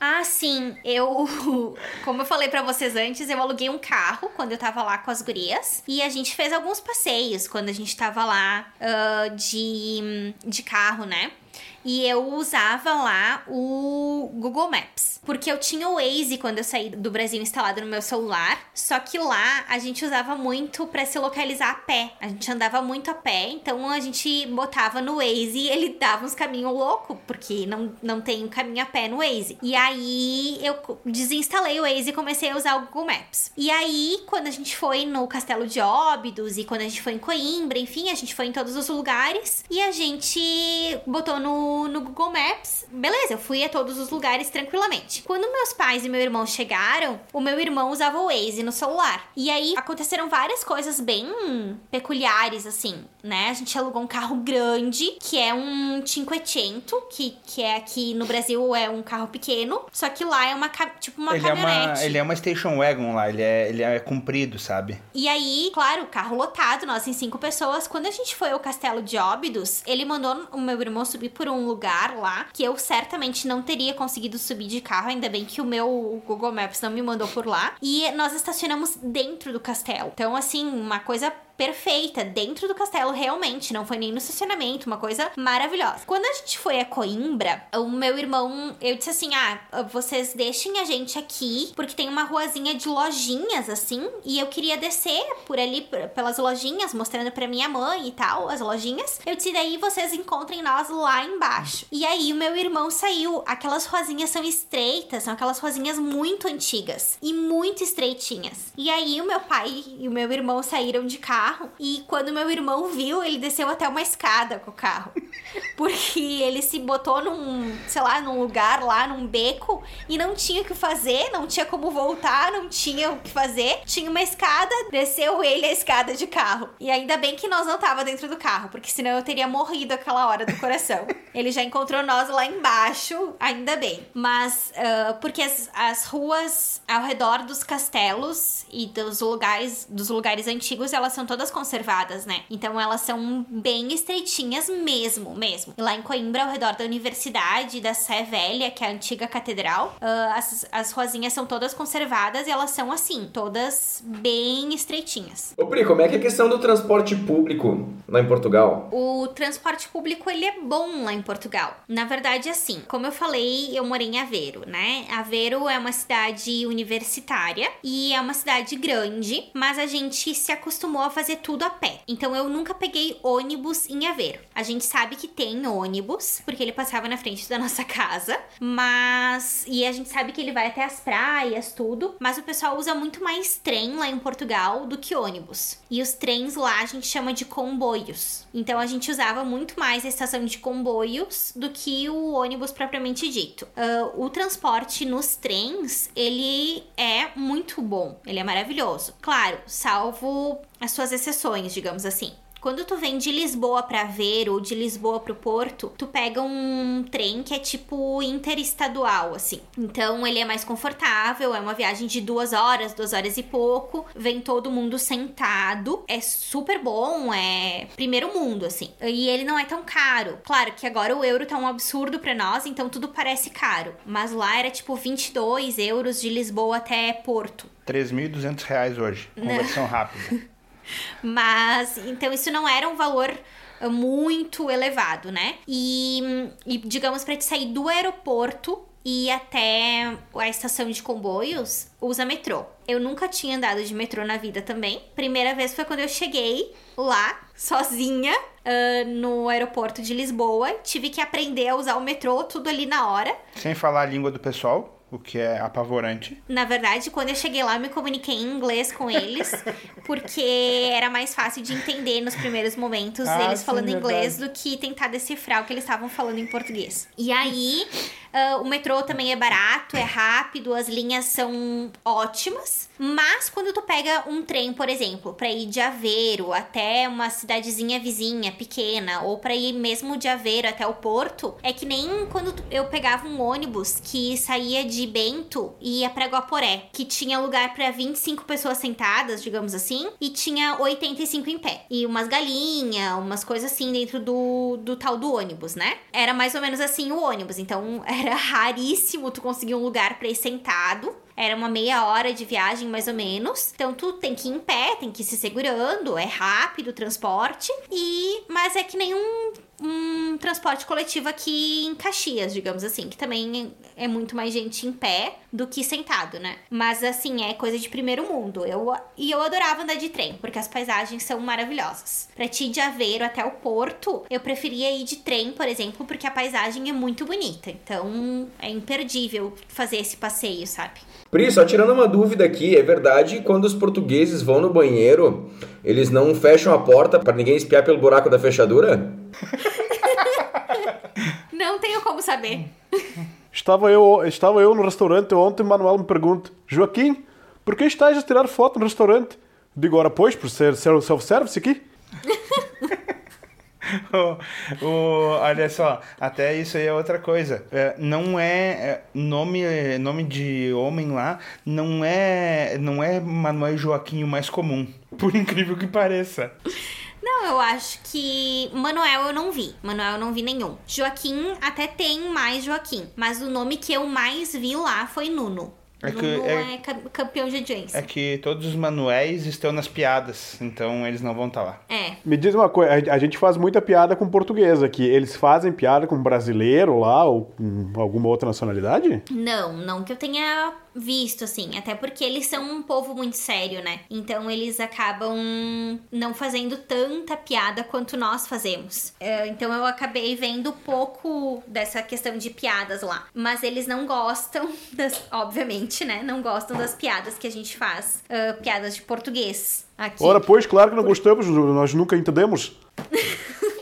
Ah, sim. Eu, como eu falei para vocês antes, eu aluguei um carro quando eu tava lá com as gurias. E a gente fez alguns passeios quando a gente tava lá uh, de, de carro, né? E eu usava lá o Google Maps. Porque eu tinha o Waze quando eu saí do Brasil instalado no meu celular, só que lá a gente usava muito para se localizar a pé. A gente andava muito a pé, então a gente botava no Waze e ele dava uns caminhos loucos, porque não, não tem caminho a pé no Waze. E aí eu desinstalei o Waze e comecei a usar o Google Maps. E aí, quando a gente foi no Castelo de Óbidos e quando a gente foi em Coimbra, enfim, a gente foi em todos os lugares e a gente botou no no, Google Maps. Beleza, eu fui a todos os lugares tranquilamente. Quando meus pais e meu irmão chegaram, o meu irmão usava o Waze no celular. E aí aconteceram várias coisas bem peculiares, assim, né? A gente alugou um carro grande, que é um Cinquecento, que, que é aqui no Brasil é um carro pequeno, só que lá é uma tipo uma ele caminhonete. É uma, ele é uma station wagon lá, ele é, ele é comprido, sabe? E aí, claro, carro lotado, nós em cinco pessoas. Quando a gente foi ao Castelo de Óbidos, ele mandou o meu irmão subir por um um lugar lá que eu certamente não teria conseguido subir de carro, ainda bem que o meu Google Maps não me mandou por lá. E nós estacionamos dentro do castelo. Então, assim, uma coisa perfeita dentro do castelo, realmente. Não foi nem no estacionamento, uma coisa maravilhosa. Quando a gente foi a Coimbra, o meu irmão, eu disse assim: ah, vocês deixem a gente aqui, porque tem uma ruazinha de lojinhas, assim, e eu queria descer por ali, pelas lojinhas, mostrando pra minha mãe e tal, as lojinhas. Eu disse: daí vocês encontrem nós lá embaixo. E aí o meu irmão saiu. Aquelas ruazinhas são estreitas, são aquelas ruazinhas muito antigas e muito estreitinhas. E aí o meu pai e o meu irmão saíram de carro carro. E quando meu irmão viu, ele desceu até uma escada com o carro. Porque ele se botou num, sei lá, num lugar lá, num beco, e não tinha o que fazer, não tinha como voltar, não tinha o que fazer. Tinha uma escada, desceu ele a escada de carro. E ainda bem que nós não tava dentro do carro, porque senão eu teria morrido aquela hora do coração. ele já encontrou nós lá embaixo, ainda bem. Mas, uh, porque as, as ruas ao redor dos castelos e dos lugares, dos lugares antigos, elas são todas todas conservadas, né? Então elas são bem estreitinhas mesmo, mesmo. E lá em Coimbra, ao redor da Universidade da Sé Velha, que é a antiga catedral, uh, as, as ruazinhas são todas conservadas e elas são assim, todas bem estreitinhas. Ô Pri, como é que é a questão do transporte público lá em Portugal? O transporte público, ele é bom lá em Portugal. Na verdade, assim, como eu falei, eu morei em Aveiro, né? Aveiro é uma cidade universitária e é uma cidade grande, mas a gente se acostumou a fazer fazer tudo a pé. Então eu nunca peguei ônibus em Aveiro. A gente sabe que tem ônibus, porque ele passava na frente da nossa casa, mas e a gente sabe que ele vai até as praias, tudo, mas o pessoal usa muito mais trem lá em Portugal do que ônibus. E os trens lá a gente chama de comboios. Então a gente usava muito mais a estação de comboios do que o ônibus propriamente dito. Uh, o transporte nos trens, ele é muito bom, ele é maravilhoso. Claro, salvo as suas exceções, digamos assim Quando tu vem de Lisboa pra Aveiro ou de Lisboa pro Porto, tu pega um trem que é tipo interestadual, assim. Então ele é mais confortável, é uma viagem de duas horas, duas horas e pouco. Vem todo mundo sentado. É super bom, é primeiro mundo, assim. E ele não é tão caro. Claro que agora o euro tá um absurdo pra nós, então tudo parece caro. Mas lá era tipo 22 euros de Lisboa até Porto. 3.200 reais hoje. Conversão rápida. Mas, então isso não era um valor uh, muito elevado, né? E, e digamos, para te sair do aeroporto e até a estação de comboios, usa metrô. Eu nunca tinha andado de metrô na vida também. Primeira vez foi quando eu cheguei lá, sozinha, uh, no aeroporto de Lisboa. Tive que aprender a usar o metrô, tudo ali na hora. Sem falar a língua do pessoal o que é apavorante. Na verdade, quando eu cheguei lá, eu me comuniquei em inglês com eles, porque era mais fácil de entender nos primeiros momentos Ah, eles sim, falando inglês verdade. do que tentar decifrar o que eles estavam falando em português. E aí, ah, o metrô também é barato, é rápido, as linhas são ótimas, mas quando tu pega um trem, por exemplo, pra ir de Aveiro até uma cidadezinha vizinha, pequena, ou pra ir mesmo de Aveiro até o Porto, é que nem quando eu pegava um ônibus que saía de Bento e ia pra Guaporé, que tinha lugar pra 25 pessoas sentadas, digamos assim, e tinha 85 em pé. E umas galinhas, umas coisas assim dentro do, do tal do ônibus, né? Era mais ou menos assim o ônibus, então era raríssimo tu conseguir um lugar pra ir sentado. Era uma meia hora de viagem, mais ou menos. Então, tu tem que ir em pé, tem que ir se segurando, é rápido o transporte. E... Mas é que nem um, transporte coletivo aqui em Caxias, digamos assim. Que também é muito mais gente em pé do que sentado, né? Mas, assim, é coisa de primeiro mundo. Eu, e eu adorava andar de trem, porque as paisagens são maravilhosas. Pra ti de Aveiro até o Porto, eu preferia ir de trem, por exemplo, porque a paisagem é muito bonita. Então, é imperdível fazer esse passeio, sabe? Pri, só tirando uma dúvida aqui, é verdade que quando os portugueses vão no banheiro, eles não fecham a porta para ninguém espiar pelo buraco da fechadura? Não tenho como saber. Estava eu, estava eu no restaurante ontem, Manuel me pergunta: Joaquim, por que estás a tirar foto no restaurante? Digo, ora, pois, por ser ser self-service aqui. O- o- olha só, até isso aí é outra coisa. É, não é, é, nome nome de homem lá, não é não é Manuel Joaquim o mais comum, por incrível que pareça. Não, eu acho que. Manuel eu não vi. Manuel eu não vi nenhum. Joaquim até tem mais Joaquim. Mas o nome que eu mais vi lá foi Nuno. É que- Nuno é- é, cam- campeão de audiência. É que todos os Manuéis estão nas piadas, então eles não vão estar lá. É. Me diz uma coisa, a- a gente faz muita piada com português aqui. Eles fazem piada com brasileiro lá ou com alguma outra nacionalidade? Não, não que eu tenha visto, assim. Até porque eles são um povo muito sério, né? Então eles acabam não fazendo tanta piada quanto nós fazemos. É, Então eu acabei vendo pouco dessa questão de piadas lá. Mas eles não gostam, das, obviamente, né? Não gostam das piadas que a gente faz. ah, piadas de português aqui. Ora, pois, claro que não gostamos, nós nunca entendemos.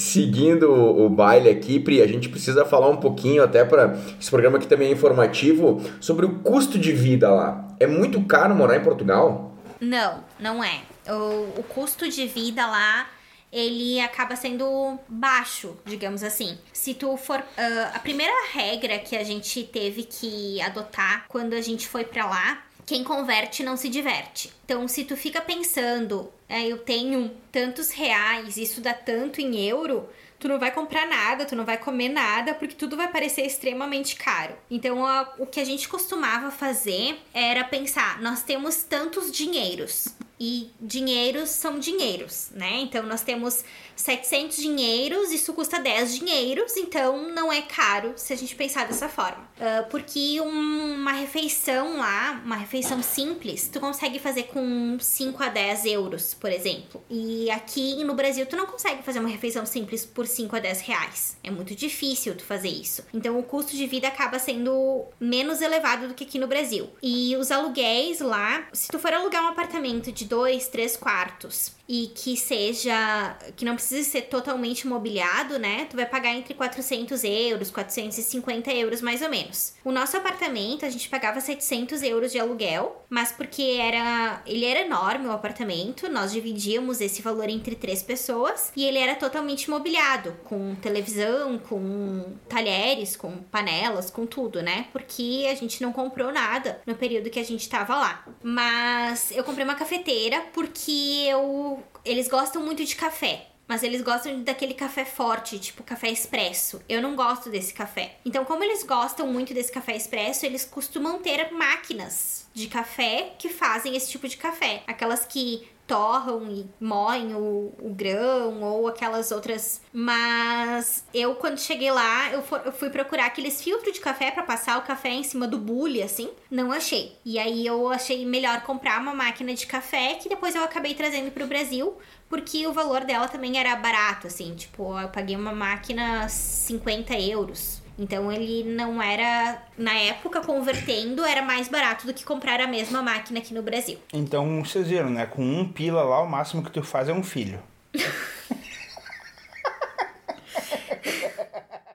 Seguindo o baile aqui, Pri, a gente precisa falar um pouquinho, até para esse programa aqui também é informativo, sobre o custo de vida lá. É muito caro morar em Portugal? Não, não é. O, o custo de vida lá, ele acaba sendo baixo, digamos assim. Se tu for. ah, a primeira regra que a gente teve que adotar quando a gente foi pra lá. Quem converte não se diverte. Então, se tu fica pensando, "Ah, eu tenho tantos reais, isso dá tanto em euro, tu não vai comprar nada, tu não vai comer nada, porque tudo vai parecer extremamente caro. Então, a- o que a gente costumava fazer era pensar: nós temos tantos dinheiros. E dinheiros são dinheiros, né? Então, nós temos 700 dinheiros, isso custa 10 dinheiros, então não é caro se a gente pensar dessa forma. Ah, porque um- uma refeição lá, uma refeição simples, tu consegue fazer com 5 a 10 euros, por exemplo. E aqui no Brasil, tu não consegue fazer uma refeição simples por 5 a 10 reais. É muito difícil tu fazer isso. Então, o custo de vida acaba sendo menos elevado do que aqui no Brasil. E os aluguéis lá, se tu for alugar um apartamento de dois, três quartos e que seja. que não precise ser totalmente mobiliado, né? Tu vai pagar entre 400 euros, 450 euros mais ou menos. O nosso apartamento, a gente pagava 700 euros de aluguel, mas porque era. ele era enorme o apartamento, nós dividíamos esse valor entre três pessoas e ele era totalmente mobiliado, com televisão, com talheres, com panelas, com tudo, né? Porque a gente não comprou nada no período que a gente tava lá. Mas eu comprei uma cafeteira porque eu eles gostam muito de café. Mas eles gostam daquele café forte, tipo café expresso. Eu não gosto desse café. Então, como eles gostam muito desse café expresso, eles costumam ter máquinas de café que fazem esse tipo de café. Aquelas que torram e moem o, o, grão ou aquelas outras. Mas eu, quando cheguei lá, eu, eu fui procurar aqueles filtros de café para passar o café em cima do bule, assim. Não achei. E aí eu achei melhor comprar uma máquina de café que depois eu acabei trazendo para o Brasil. Porque o valor dela também era barato, assim. Tipo, eu paguei uma máquina 50 euros então ele não era, na época, convertendo, era mais barato do que comprar a mesma máquina aqui no Brasil. Então vocês viram, né? Com um pila lá, o máximo que tu faz é um filho.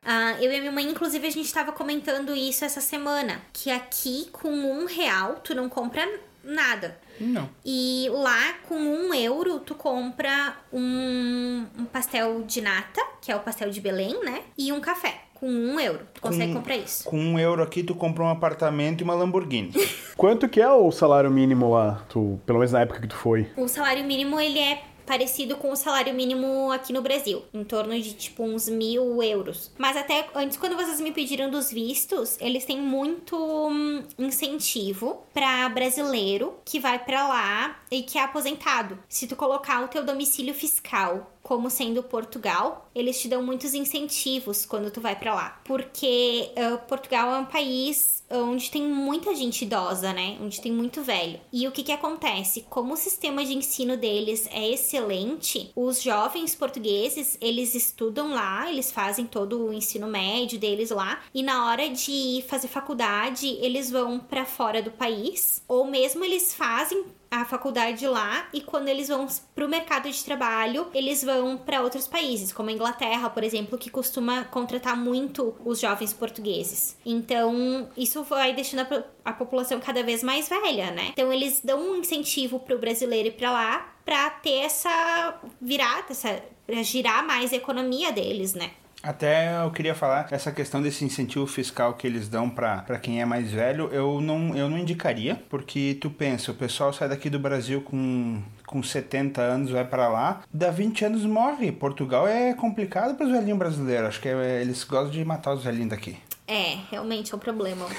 Uh, eu e a minha mãe, inclusive, a gente estava comentando isso essa semana. Que aqui, com um real, tu não compra nada. Não. E lá, com um euro, tu compra um, um pastel de nata, que é o pastel de Belém, né? E um café com um euro. Tu consegue com, comprar isso. Com um euro aqui, tu compra um apartamento e uma Lamborghini. Quanto que é o salário mínimo lá? Tu, pelo menos na época que tu foi? O salário mínimo, ele é parecido com o salário mínimo aqui no Brasil, em torno de tipo uns mil euros. Mas até antes, quando vocês me pediram dos vistos, eles têm muito hum, incentivo para brasileiro que vai para lá e que é aposentado. Se tu colocar o teu domicílio fiscal como sendo Portugal, eles te dão muitos incentivos quando tu vai para lá, porque uh, Portugal é um país onde tem muita gente idosa, né? Onde tem muito velho. E o que que acontece? Como o sistema de ensino deles é excelente, os jovens portugueses, eles estudam lá, eles fazem todo o ensino médio deles lá, e na hora de fazer faculdade, eles vão para fora do país, ou mesmo eles fazem a faculdade lá e quando eles vão para o mercado de trabalho, eles vão para outros países, como a Inglaterra, por exemplo, que costuma contratar muito os jovens portugueses. Então, isso vai deixando a, a população cada vez mais velha, né? Então, eles dão um incentivo para o brasileiro ir para lá para ter essa virada, essa girar mais a economia deles, né? Até eu queria falar essa questão desse incentivo fiscal que eles dão para quem é mais velho, eu não, eu não indicaria, porque tu pensa, o pessoal sai daqui do Brasil com, com 70 anos, vai para lá, dá 20 anos morre. Portugal é complicado para os velhinhos brasileiros, acho que é, eles gostam de matar os velhinhos daqui. É, realmente é um problema.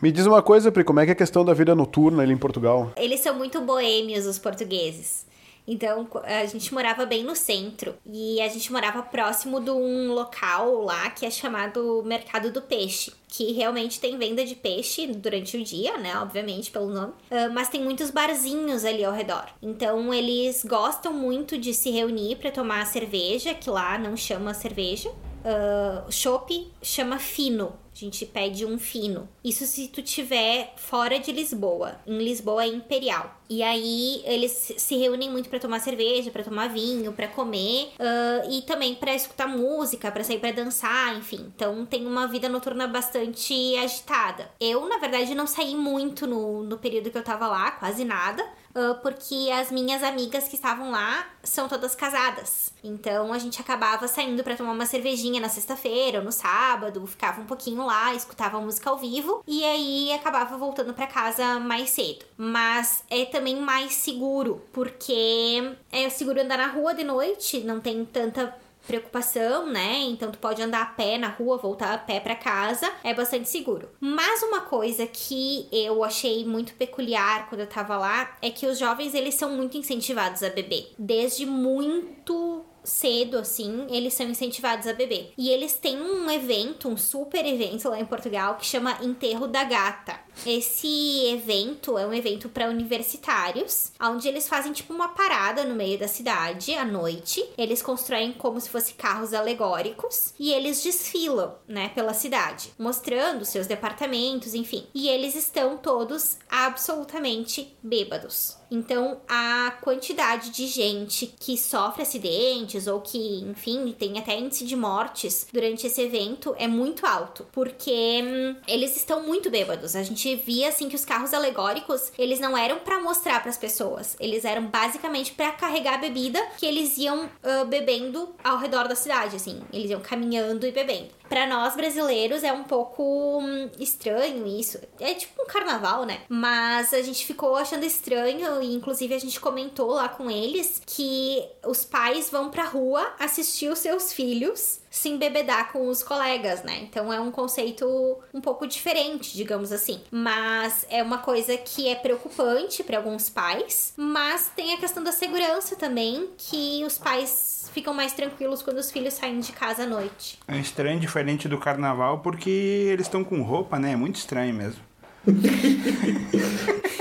Me diz uma coisa, Pri, como é que é a questão da vida noturna ali em Portugal? Eles são muito boêmios, os portugueses. Então a gente morava bem no centro e a gente morava próximo de um local lá que é chamado Mercado do Peixe, que realmente tem venda de peixe durante o dia, né? Obviamente pelo nome, uh, mas tem muitos barzinhos ali ao redor. Então eles gostam muito de se reunir para tomar cerveja, que lá não chama cerveja. Uh, chopp chama fino, a gente pede um fino. Isso se tu tiver fora de Lisboa. Em Lisboa é imperial. E aí eles se reúnem muito para tomar cerveja, para tomar vinho, para comer uh, e também para escutar música, para sair para dançar, enfim. Então tem uma vida noturna bastante agitada. Eu, na verdade, não saí muito no, no período que eu tava lá, quase nada porque as minhas amigas que estavam lá são todas casadas. Então a gente acabava saindo para tomar uma cervejinha na sexta-feira ou no sábado, ficava um pouquinho lá, escutava música ao vivo e aí acabava voltando para casa mais cedo. Mas é também mais seguro, porque é seguro andar na rua de noite, não tem tanta preocupação, né? Então tu pode andar a pé na rua, voltar a pé para casa, é bastante seguro. Mas uma coisa que eu achei muito peculiar quando eu tava lá é que os jovens eles são muito incentivados a beber, desde muito cedo, assim, eles são incentivados a beber. E eles têm um evento, um super evento lá em Portugal, que chama Enterro da Gata. Esse evento é um evento para universitários, onde eles fazem tipo uma parada no meio da cidade à noite. Eles constroem como se fossem carros alegóricos e eles desfilam, né, pela cidade, mostrando seus departamentos, enfim. E eles estão todos absolutamente bêbados. Então, a quantidade de gente que sofre acidentes ou que, enfim, tem até índice de mortes durante esse evento é muito alto, porque hum, eles estão muito bêbados. A gente via assim que os carros alegóricos, eles não eram para mostrar para as pessoas, eles eram basicamente para carregar a bebida que eles iam uh, bebendo ao redor da cidade, assim. Eles iam caminhando e bebendo. Para nós brasileiros é um pouco hum, estranho isso. É tipo um carnaval, né? Mas a gente ficou achando estranho e inclusive a gente comentou lá com eles que os pais vão pra rua assistir os seus filhos se embebedar com os colegas, né? Então é um conceito um pouco diferente, digamos assim. Mas é uma coisa que é preocupante para alguns pais, mas tem a questão da segurança também, que os pais ficam mais tranquilos quando os filhos saem de casa à noite. É estranho, diferente do carnaval, porque eles estão com roupa, né? É muito estranho mesmo.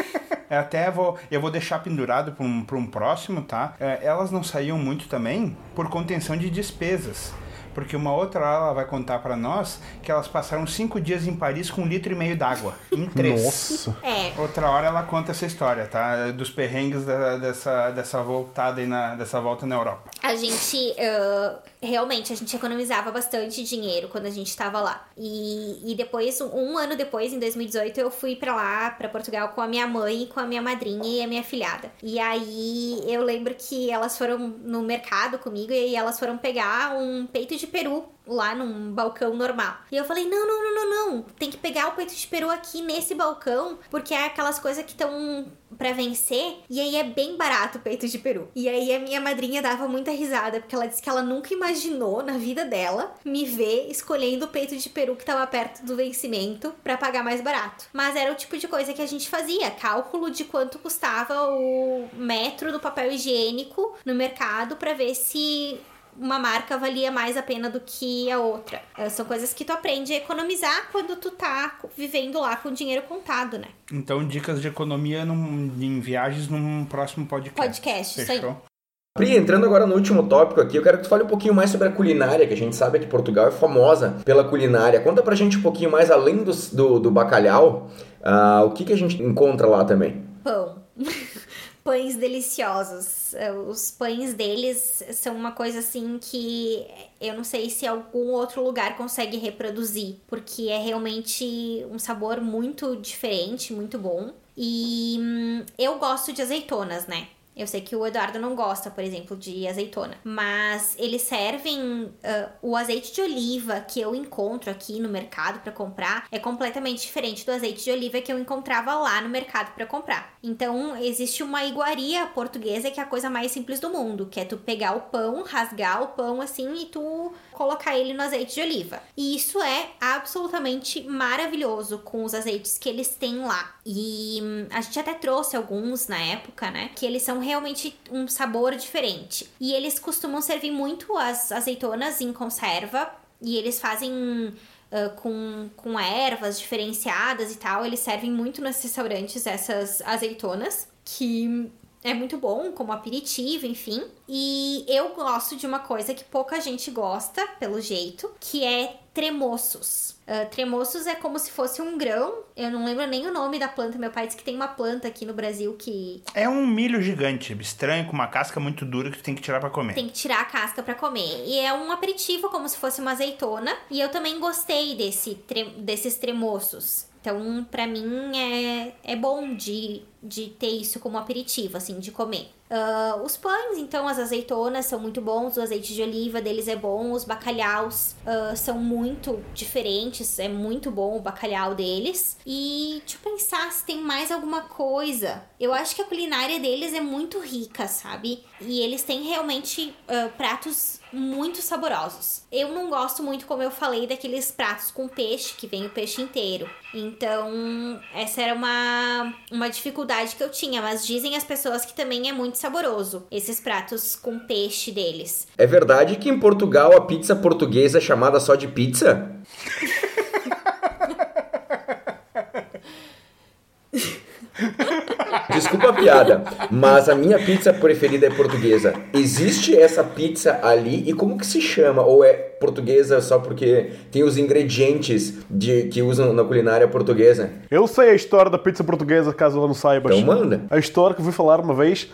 É, até vou, eu vou deixar pendurado para um, um próximo, tá? É, elas não saíam muito também por contenção de despesas porque uma outra hora ela vai contar para nós que elas passaram cinco dias em Paris com um litro e meio d'água. Em três. Nossa. É. Outra hora ela conta essa história, tá? Dos perrengues da, dessa, dessa voltada aí na, dessa volta na Europa. A gente uh, realmente a gente economizava bastante dinheiro quando a gente estava lá. E, e depois, um, um ano depois, em 2018, eu fui para lá, para Portugal, com a minha mãe, com a minha madrinha e a minha filhada. E aí eu lembro que elas foram no mercado comigo e elas foram pegar um peito de peru lá num balcão normal. E eu falei: não, não, não, não, não. Tem que pegar o peito de peru aqui nesse balcão, porque é aquelas coisas que estão para vencer. E aí é bem barato o peito de peru. E aí a minha madrinha dava muita risada, porque ela disse que ela nunca imaginou na vida dela me ver escolhendo o peito de peru que tava perto do vencimento para pagar mais barato. Mas era o tipo de coisa que a gente fazia, cálculo de quanto custava o metro do papel higiênico no mercado para ver se uma marca valia mais a pena do que a outra. Uh, são coisas que tu aprende a economizar quando tu tá vivendo lá com dinheiro contado, né? Então, dicas de economia num, em viagens num próximo podcast. Podcast, isso aí. Fechou? Pri, entrando agora no último tópico aqui, eu quero que tu fale um pouquinho mais sobre a culinária, que a gente sabe que Portugal é famosa pela culinária. Conta pra gente um pouquinho mais, além do, do, do bacalhau, uh, o que, que a gente encontra lá também? Pão. Pães deliciosos. Os pães deles são uma coisa assim que eu não sei se algum outro lugar consegue reproduzir, porque é realmente um sabor muito diferente, muito bom. E hum, eu gosto de azeitonas, né? Eu sei que o Eduardo não gosta, por exemplo, de azeitona, mas eles servem ah, o azeite de oliva que eu encontro aqui no mercado para comprar é completamente diferente do azeite de oliva que eu encontrava lá no mercado para comprar. Então existe uma iguaria portuguesa que é a coisa mais simples do mundo, que é tu pegar o pão, rasgar o pão assim e tu colocar ele no azeite de oliva. E isso é absolutamente maravilhoso com os azeites que eles têm lá. E hum, a gente até trouxe alguns na época, né? Que eles são realmente um sabor diferente. E eles costumam servir muito as azeitonas em conserva. E eles fazem ah, com, com ervas diferenciadas e tal. Eles servem muito nos restaurantes essas azeitonas. Que é muito bom como aperitivo, enfim. E eu gosto de uma coisa que pouca gente gosta, pelo jeito, que é tremoços. Ah, tremoços é como se fosse um grão. Eu não lembro nem o nome da planta. Meu pai disse que tem uma planta aqui no Brasil que É um milho gigante, estranho, com uma casca muito dura que tu tem que tirar pra comer. tem que tirar a casca pra comer. E é um aperitivo como se fosse uma azeitona. E eu também gostei desse tre- desses tremoços. Então, pra mim, é, é bom de, de ter isso como aperitivo, assim, de comer. Ah, os pães, então, as azeitonas são muito bons, o azeite de oliva deles é bom, os bacalhaus ah, são muito diferentes, é muito bom o bacalhau deles. E deixa eu pensar se tem mais alguma coisa. Eu acho que a culinária deles é muito rica, sabe? E eles têm realmente ah, pratos muito saborosos. Eu não gosto muito, como eu falei, daqueles pratos com peixe, que vem o peixe inteiro. Então, essa era uma, uma dificuldade que eu tinha, mas dizem as pessoas que também é muito saboroso esses pratos com peixe deles. É verdade que em Portugal a pizza portuguesa é chamada só de pizza? desculpa a piada, mas a minha pizza preferida é portuguesa. Existe essa pizza ali e como que se chama? Ou é portuguesa só porque tem os ingredientes de, que usam na culinária portuguesa? Eu sei a história da pizza portuguesa, caso ela não saiba. Então manda. A história que eu fui falar uma vez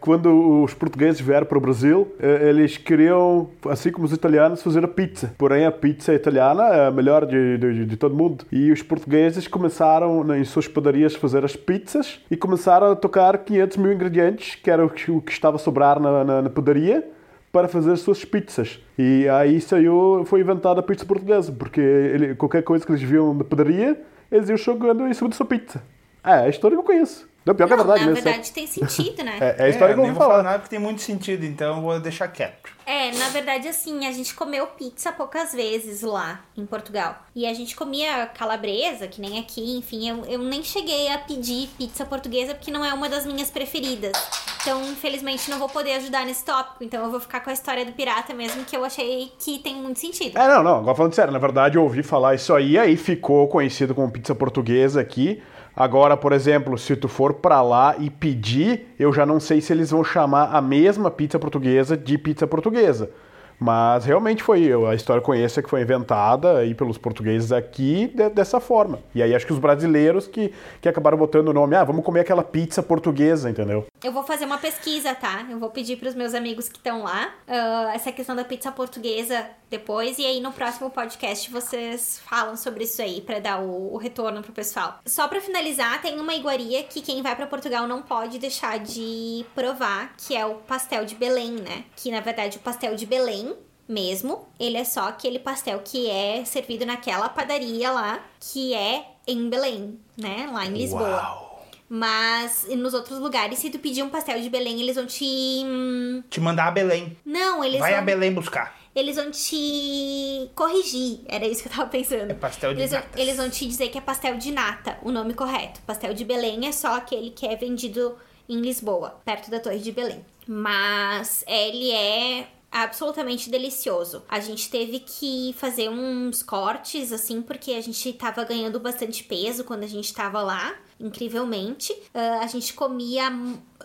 quando os portugueses vieram para o Brasil, eh, eles queriam, assim como os italianos, fazer a pizza. Porém, a pizza italiana é a melhor de, de, de todo mundo. E os portugueses começaram em suas padarias a fazer as pizzas e começaram a tocar 500 mil ingredientes, que era o que, o que estava a sobrar na, na, na padaria para fazer as suas pizzas. E aí saiu, foi inventada a pizza portuguesa, porque ele, qualquer coisa que eles viam na padaria, eles iam jogando em cima da sua pizza. É, é a história que eu conheço. Não, pior que é Não, verdade na mesmo. verdade tem sentido, né? É, é a história que eu vou falar falar. nada porque tem muito sentido, então eu vou deixar quieto. É, na verdade, assim, a gente comeu pizza poucas vezes lá em Portugal. E a gente comia calabresa, que nem aqui, enfim, eu, eu nem cheguei a pedir pizza portuguesa porque não é uma das minhas preferidas. Então, infelizmente, não vou poder ajudar nesse tópico. Então, eu vou ficar com a história do pirata mesmo, que eu achei que tem muito sentido. É, não, não, agora falando sério, na verdade eu ouvi falar isso aí, aí ficou conhecido como pizza portuguesa aqui. Agora, por exemplo, se tu for pra lá e pedir, eu já não sei se eles vão chamar a mesma pizza portuguesa de pizza portuguesa. Mas realmente foi, eu- a história conheço que foi inventada aí pelos portugueses aqui de- dessa forma. E aí acho que os brasileiros que, que acabaram botando o nome, ah, vamos comer aquela pizza portuguesa, entendeu? Eu vou fazer uma pesquisa, tá? Eu vou pedir pros meus amigos que estão lá ah, essa questão da pizza portuguesa depois. E aí no próximo podcast vocês falam sobre isso aí pra dar o, o retorno pro pessoal. Só pra finalizar, tem uma iguaria que quem vai pra Portugal não pode deixar de provar, que é o pastel de Belém, né? Que na verdade o pastel de Belém mesmo, ele é só aquele pastel que é servido naquela padaria lá, que é em Belém, né? Lá em Lisboa. Mas nos outros lugares, se tu pedir um pastel de Belém, eles vão te. hum, Te mandar a Belém. Não, eles Vai a vão. Belém buscar. Eles vão te corrigir. Era isso que eu tava pensando. É pastel de eles, natas. eles vão te dizer que é pastel de nata, o nome correto. Pastel de Belém é só aquele que é vendido em Lisboa, perto da Torre de Belém. Mas ele é absolutamente delicioso. A gente teve que fazer uns cortes, assim, porque a gente tava ganhando bastante peso quando a gente tava lá, incrivelmente. Ah, a gente comia,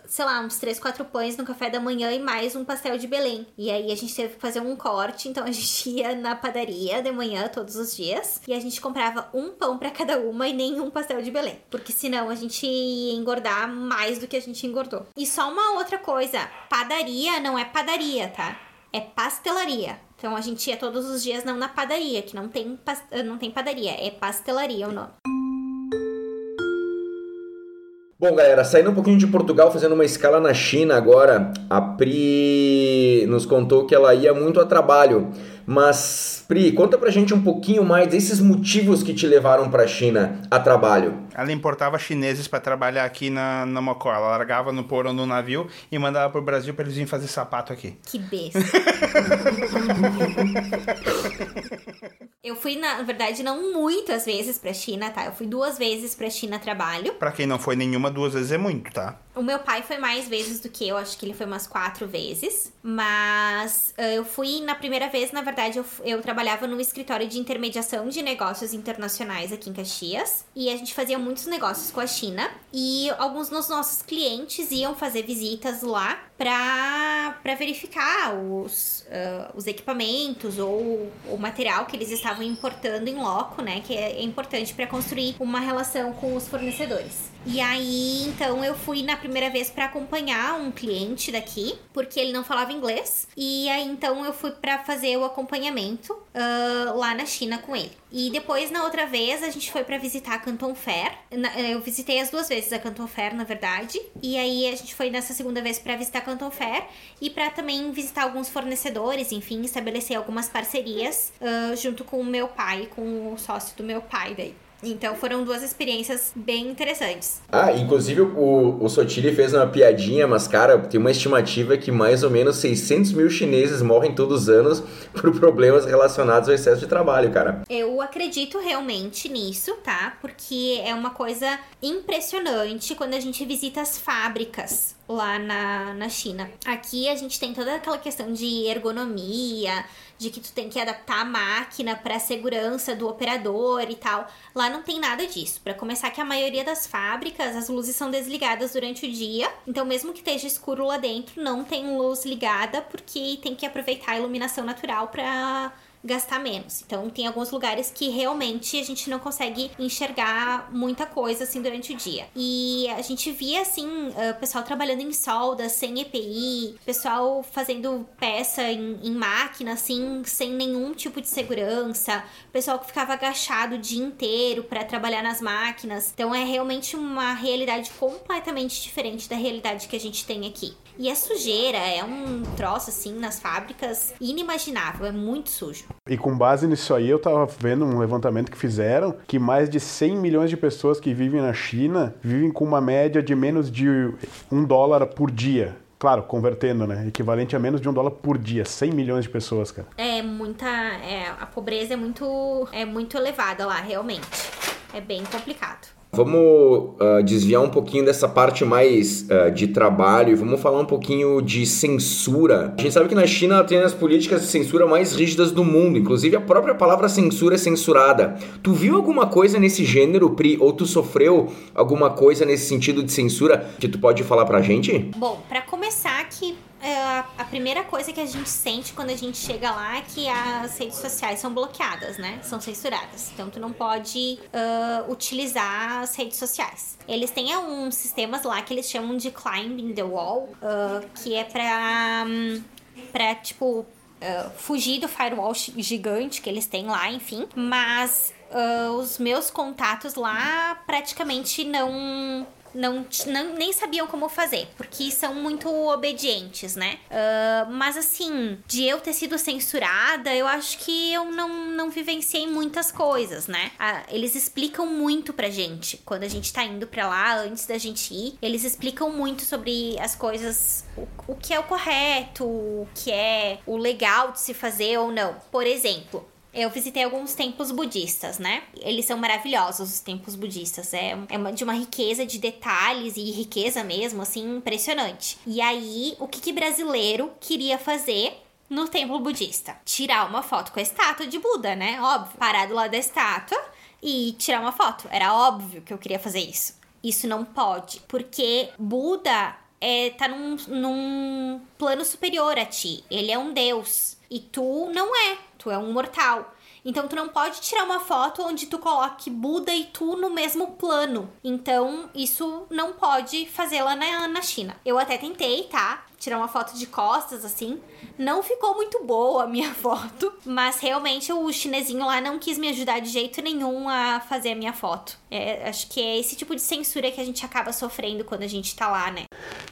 sei lá, uns 3, 4 pães no café da manhã e mais um pastel de Belém. E aí a gente teve que fazer um corte, então a gente ia na padaria de manhã todos os dias e a gente comprava um pão pra cada uma e nenhum pastel de Belém, porque senão a gente ia engordar mais do que a gente engordou. E só uma outra coisa, padaria não é padaria, tá? É pastelaria. Então a gente ia todos os dias não na padaria, que não tem, não tem padaria, é pastelaria o nome. Bom, galera, saindo um pouquinho de Portugal, fazendo uma escala na China agora, a Pri nos contou que ela ia muito a trabalho. Mas, Pri, conta pra gente um pouquinho mais desses motivos que te levaram pra China a trabalho. Ela importava chineses pra trabalhar aqui na, na Mocó. Ela largava no porão do navio e mandava pro Brasil pra eles virem fazer sapato aqui. Que besta. Eu fui, na verdade, não muitas vezes pra China, tá? Eu fui duas vezes pra China a trabalho. Pra quem não foi nenhuma, duas vezes é muito, tá? O meu pai foi mais vezes do que eu, acho que ele foi umas quatro vezes. Mas ah, eu fui na primeira vez, na verdade, eu, eu trabalhava no escritório de intermediação de negócios internacionais aqui em Caxias. E a gente fazia muitos negócios com a China. E alguns dos nossos clientes iam fazer visitas lá pra verificar os, ah, os equipamentos ou o material que eles estavam importando em loco, né? Que é importante pra construir uma relação com os fornecedores. E aí, então, eu fui na primeira vez pra acompanhar um cliente daqui, porque ele não falava inglês. E aí, então, eu fui pra fazer o acompanhamento ah, lá na China com ele. E depois, na outra vez, a gente foi pra visitar a Canton Fair. Na- Eu visitei as duas vezes a Canton Fair, na verdade. E aí, a gente foi nessa segunda vez pra visitar a Canton Fair e pra também visitar alguns fornecedores, enfim, estabelecer algumas parcerias ah, junto com o meu pai, com o sócio do meu pai daí. Então foram duas experiências bem interessantes. Ah, inclusive o, o Sotile fez uma piadinha, mas cara, tem uma estimativa que mais ou menos 600 mil chineses morrem todos os anos por problemas relacionados ao excesso de trabalho, cara. Eu acredito realmente nisso, tá? Porque é uma coisa impressionante quando a gente visita as fábricas lá na, na China. Aqui a gente tem toda aquela questão de ergonomia, de que tu tem que adaptar a máquina para a segurança do operador e tal. Lá não tem nada disso. Para começar que a maioria das fábricas, as luzes são desligadas durante o dia. Então mesmo que esteja escuro lá dentro, não tem luz ligada porque tem que aproveitar a iluminação natural para gastar menos. Então, tem alguns lugares que realmente a gente não consegue enxergar muita coisa assim durante o dia. E a gente via assim, o pessoal trabalhando em solda, sem EPI, pessoal fazendo peça em, em máquina, assim, sem nenhum tipo de segurança, pessoal que ficava agachado o dia inteiro para trabalhar nas máquinas. Então, é realmente uma realidade completamente diferente da realidade que a gente tem aqui. E a sujeira é um troço assim nas fábricas inimaginável, é muito sujo. E com base nisso aí, eu tava vendo um levantamento que fizeram que mais de 100 milhões de pessoas que vivem na China vivem com uma média de menos de um dólar por dia. Claro, convertendo, né? Equivalente a menos de um dólar por dia. 100 milhões de pessoas, cara. É muita. É, a pobreza é muito, é muito elevada lá, realmente. É bem complicado. Vamos uh, desviar um pouquinho dessa parte mais uh, de trabalho e vamos falar um pouquinho de censura. A gente sabe que na China tem as políticas de censura mais rígidas do mundo, inclusive a própria palavra censura é censurada. Tu viu alguma coisa nesse gênero, Pri, ou tu sofreu alguma coisa nesse sentido de censura que tu pode falar pra gente? Bom, para começar que a primeira coisa que a gente sente quando a gente chega lá é que as redes sociais são bloqueadas, né? São censuradas. Então tu não pode uh, utilizar as redes sociais. Eles têm uns sistemas lá que eles chamam de climbing the wall, uh, que é pra, um, pra tipo, uh, fugir do firewall gigante que eles têm lá, enfim. Mas os meus contatos lá praticamente não não, não, nem sabiam como fazer, porque são muito obedientes, né? Uh, mas assim, de eu ter sido censurada, eu acho que eu não, não vivenciei muitas coisas, né? Uh, eles explicam muito pra gente quando a gente tá indo pra lá, antes da gente ir. Eles explicam muito sobre as coisas, o, o que é o correto, o que é o legal de se fazer ou não. Por exemplo, eu visitei alguns templos budistas, né? Eles são maravilhosos, os templos budistas. É, é de uma riqueza de detalhes e riqueza mesmo, assim, impressionante. E aí, o que, que brasileiro queria fazer no templo budista? Tirar uma foto com a estátua de Buda, né? Óbvio. Parar do lado da estátua e tirar uma foto. Era óbvio que eu queria fazer isso. Isso não pode, porque Buda é, tá num, num plano superior a ti. Ele é um deus. E tu não é tu é um mortal. Então tu não pode tirar uma foto onde tu coloque Buda e tu no mesmo plano. Então isso não pode fazer lá na, na China. Eu até tentei, tá? Tirar uma foto de costas assim. Não ficou muito boa a minha foto, mas realmente o chinesinho lá não quis me ajudar de jeito nenhum a fazer a minha foto. É, acho que é esse tipo de censura que a gente acaba sofrendo quando a gente tá lá, né?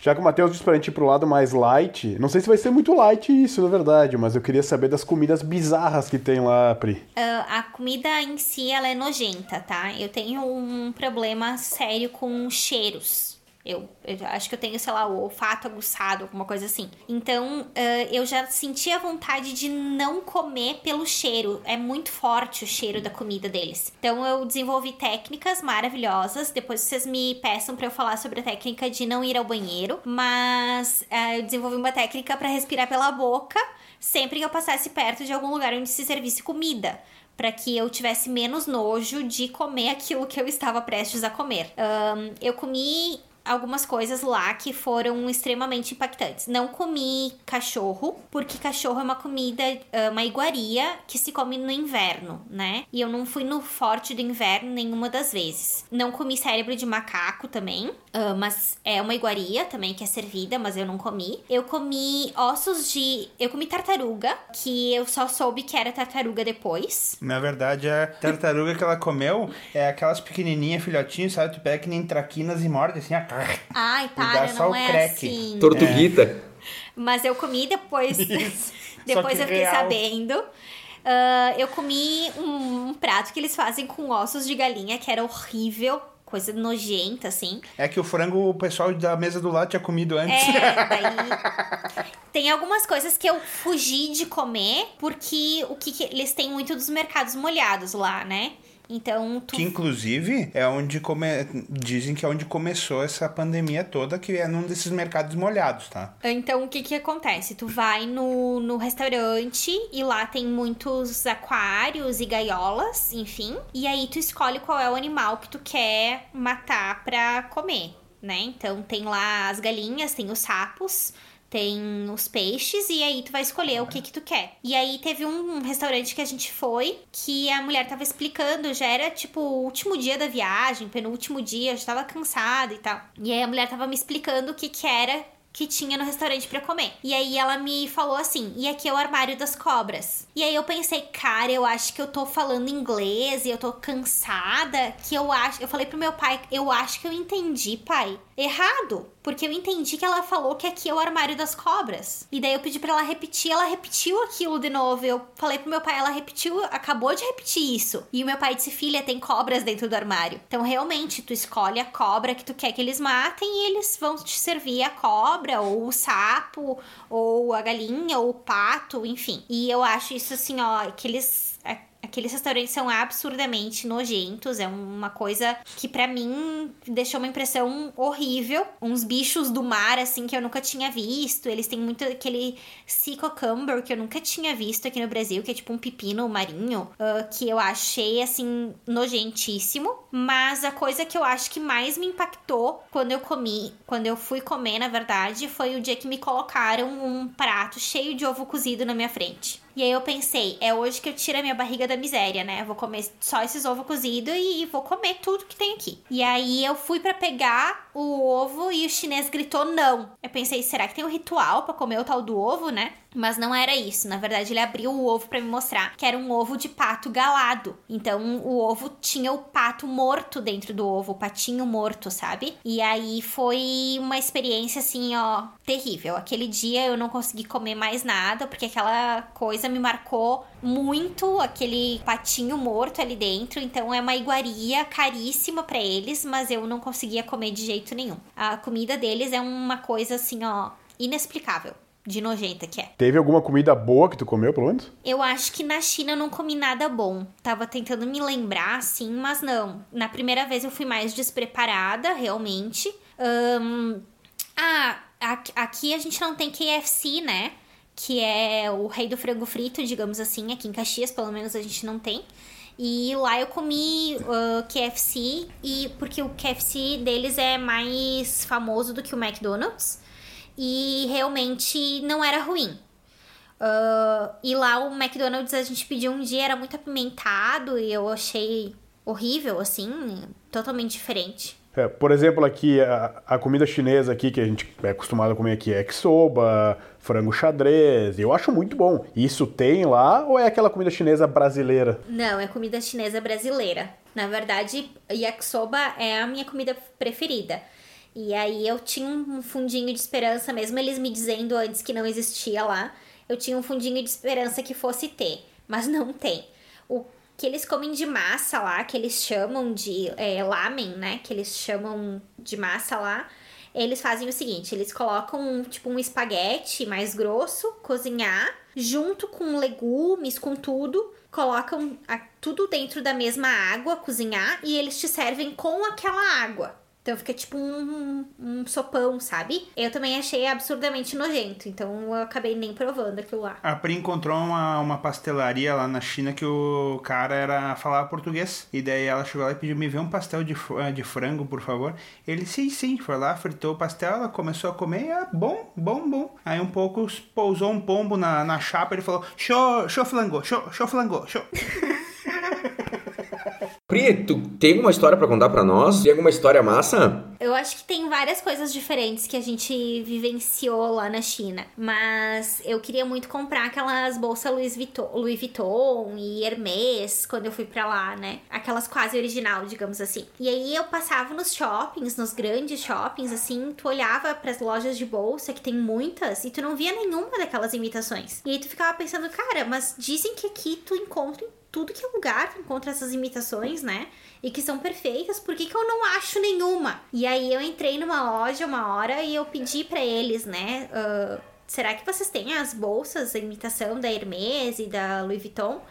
Já que o Matheus disse pra gente ir pro lado mais light, não sei se vai ser muito light isso, na verdade, mas eu queria saber das comidas bizarras que tem lá, Pri. Uh, a comida em si, ela é nojenta, tá? Eu tenho um problema sério com cheiros. Eu, eu, acho que eu tenho, sei lá, o olfato aguçado, alguma coisa assim. Então, uh, eu já senti a vontade de não comer pelo cheiro. É muito forte o cheiro da comida deles. Então, eu desenvolvi técnicas maravilhosas. Depois vocês me peçam para eu falar sobre a técnica de não ir ao banheiro. Mas uh, eu desenvolvi uma técnica para respirar pela boca sempre que eu passasse perto de algum lugar onde se servisse comida para que eu tivesse menos nojo de comer aquilo que eu estava prestes a comer. Um, eu comi algumas coisas lá que foram extremamente impactantes. Não comi cachorro, porque cachorro é uma comida, ah, uma iguaria que se come no inverno, né? E eu não fui no forte do inverno nenhuma das vezes. Não comi cérebro de macaco também, ah, mas é uma iguaria também que é servida, mas eu não comi. Eu comi ossos de. Eu comi tartaruga, que eu só soube que era tartaruga depois. Na verdade, a tartaruga que ela comeu é aquelas pequenininhas filhotinhos, sabe? Tu pega que nem traquinas e morde assim, a Ai, para, não é crack. assim. Tortuguita. É. Mas eu comi depois. depois eu fiquei real. sabendo. Uh, eu comi um, um, prato que eles fazem com ossos de galinha, que era horrível. Coisa nojenta, assim. É que o frango, o pessoal da mesa do lado tinha comido antes. É, daí. tem algumas coisas que eu fugi de comer, porque o que, que eles têm muito dos mercados molhados lá, né? Então, tu Que inclusive é onde come... dizem que é onde começou essa pandemia toda, que é num desses mercados molhados, tá? Então, o que que acontece? Tu vai no, no restaurante e lá tem muitos aquários e gaiolas, enfim. E aí tu escolhe qual é o animal que tu quer matar pra comer, né? Então, tem lá as galinhas, tem os sapos, tem os peixes e aí tu vai escolher o que que tu quer. E aí teve um restaurante que a gente foi que a mulher tava explicando, já era tipo o último dia da viagem, penúltimo dia, já tava cansada e tal. E aí a mulher tava me explicando o que que era que tinha no restaurante pra comer. E aí ela me falou assim: "E aqui é o armário das cobras". E aí eu pensei: "Cara, eu acho que eu tô falando inglês e eu tô cansada, que eu acho, eu falei pro meu pai: "Eu acho que eu entendi, pai, errado". Porque eu entendi que ela falou que aqui é o armário das cobras. E daí eu pedi pra ela repetir, ela repetiu aquilo de novo. Eu falei pro meu pai, ela repetiu, acabou de repetir isso. E o meu pai disse: "Filha, tem cobras dentro do armário". Então realmente tu escolhe a cobra que tu quer que eles matem e eles vão te servir a cobra ou o sapo ou a galinha ou o pato, enfim. E eu acho isso assim, ó, que eles Aqueles restaurantes são absurdamente nojentos, é uma coisa que pra mim deixou uma impressão horrível. Uns bichos do mar, assim, que eu nunca tinha visto. Eles têm muito aquele sea cucumber que eu nunca tinha visto aqui no Brasil, que é tipo um pepino marinho, ah, que eu achei, assim, nojentíssimo. Mas a coisa que eu acho que mais me impactou quando eu comi, quando eu fui comer, na verdade, foi o dia que me colocaram um prato cheio de ovo cozido na minha frente. E aí eu pensei, é hoje que eu tiro a minha barriga da miséria, né? Eu vou comer só esses ovos cozidos e vou comer tudo que tem aqui. E aí eu fui para pegar o ovo e o chinês gritou não. Eu pensei, será que tem um ritual para comer o tal do ovo, né? Mas não era isso. Na verdade, ele abriu o ovo para me mostrar que era um ovo de pato galado. Então, o ovo tinha o pato morto dentro do ovo, o patinho morto, sabe? E aí foi uma experiência assim, ó, terrível. Aquele dia eu não consegui comer mais nada, porque aquela coisa me marcou muito, aquele patinho morto ali dentro. Então, é uma iguaria caríssima para eles, mas eu não conseguia comer de jeito nenhum. A comida deles é uma coisa assim, ó, inexplicável de nojenta que é. Teve alguma comida boa que tu comeu, pelo menos? Eu acho que na China eu não comi nada bom. Tava tentando me lembrar, assim, mas não. Na primeira vez eu fui mais despreparada, realmente. Ahn, Ah, aqui a gente não tem KFC, né? Que é o rei do frango frito, digamos assim. Aqui em Caxias, pelo menos, a gente não tem. E lá eu comi ah, KFC, e porque o KFC deles é mais famoso do que o McDonald's. E realmente não era ruim. Ah, e lá o McDonald's a gente pediu um dia, era muito apimentado e eu achei horrível, assim, totalmente diferente. É, por exemplo, aqui, a, a comida chinesa aqui, que a gente é acostumado a comer aqui, é yakisoba, frango xadrez, eu acho muito bom. Isso tem lá ou é aquela comida chinesa brasileira? Não, é comida chinesa brasileira. Na verdade, yakisoba é a minha comida preferida. E aí eu tinha um fundinho de esperança, mesmo eles me dizendo antes que não existia lá, eu tinha um fundinho de esperança que fosse ter, mas não tem. O que eles comem de massa lá, que eles chamam de é, lamen, né? Que eles chamam de massa lá. Eles fazem o seguinte, eles colocam tipo um espaguete mais grosso, cozinhar, junto com legumes, com tudo, colocam a- tudo dentro da mesma água, cozinhar, e eles te servem com aquela água. Então fica tipo um, um sopão, sabe? Eu também achei absurdamente nojento, então eu acabei nem provando aquilo lá. A Pri encontrou uma, uma pastelaria lá na China que o cara era falava português. E daí ela chegou lá e pediu: me vê um pastel de, eh, de frango, por favor. Ele, sim, sim, foi lá, fritou o pastel, ela começou a comer e é bom, bom, bom. Aí um pouco pousou um pombo na, na chapa ele falou: show, show flango, show, show flango, show. Pri, tu tem alguma história pra contar pra nós? Tem alguma história massa? Eu acho que tem várias coisas diferentes que a gente vivenciou lá na China. Mas eu queria muito comprar aquelas bolsas Louis Vuitton, Louis Vuitton e Hermès quando eu fui pra lá, né? Aquelas quase original, digamos assim. E aí eu passava nos shoppings, nos grandes shoppings, assim, tu olhava pras lojas de bolsa, que tem muitas, e tu não via nenhuma daquelas imitações. E aí tu ficava pensando, cara, mas dizem que aqui tu encontra tudo que é lugar, encontra essas imitações, né? e que são perfeitas, por que, que eu não acho nenhuma? E aí eu entrei numa loja uma hora e eu pedi pra eles, né? ah, será que vocês têm as bolsas, a imitação da Hermès e da Louis Vuitton?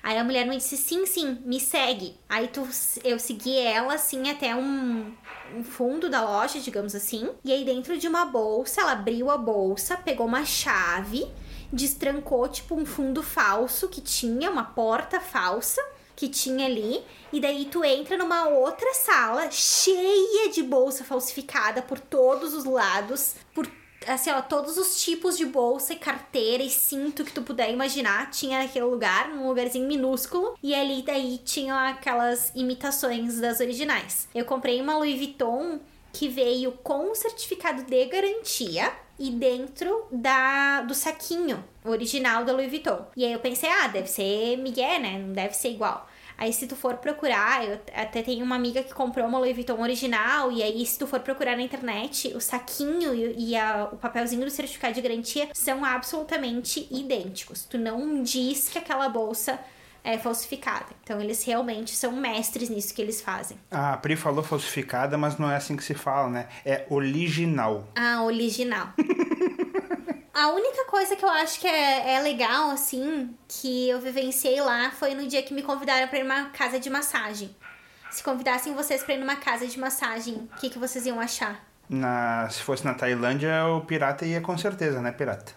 Aí a mulher me disse: sim, sim, me segue. Aí tu, eu segui ela assim até um, um fundo da loja, digamos assim. E aí dentro de uma bolsa, ela abriu a bolsa, pegou uma chave, destrancou tipo um fundo falso que tinha, uma porta falsa que tinha ali, e daí tu entra numa outra sala cheia de bolsa falsificada por todos os lados, por assim, ó, todos os tipos de bolsa e carteira e cinto que tu puder imaginar. Tinha naquele lugar, num lugarzinho minúsculo, e ali daí tinham aquelas imitações das originais. Eu comprei uma Louis Vuitton que veio com um certificado de garantia e dentro da do saquinho original da Louis Vuitton. E aí eu pensei, ah, deve ser Miguel, né? Não deve ser igual. Aí se tu for procurar, eu até tenho uma amiga que comprou uma Louis Vuitton original, e aí se tu for procurar na internet, o saquinho e, e a, o papelzinho do certificado de garantia são absolutamente idênticos. Tu não diz que aquela bolsa é falsificada. Então eles realmente são mestres nisso que eles fazem. A Pri falou falsificada, mas não é assim que se fala, né? É original. Ah, original. A única coisa que eu acho que é, é, legal, assim, que eu vivenciei lá foi no dia que me convidaram para ir numa casa de massagem. Se convidassem vocês para ir numa casa de massagem, o que, que vocês iam achar? Na, se fosse na Tailândia, o pirata ia com certeza, né, pirata?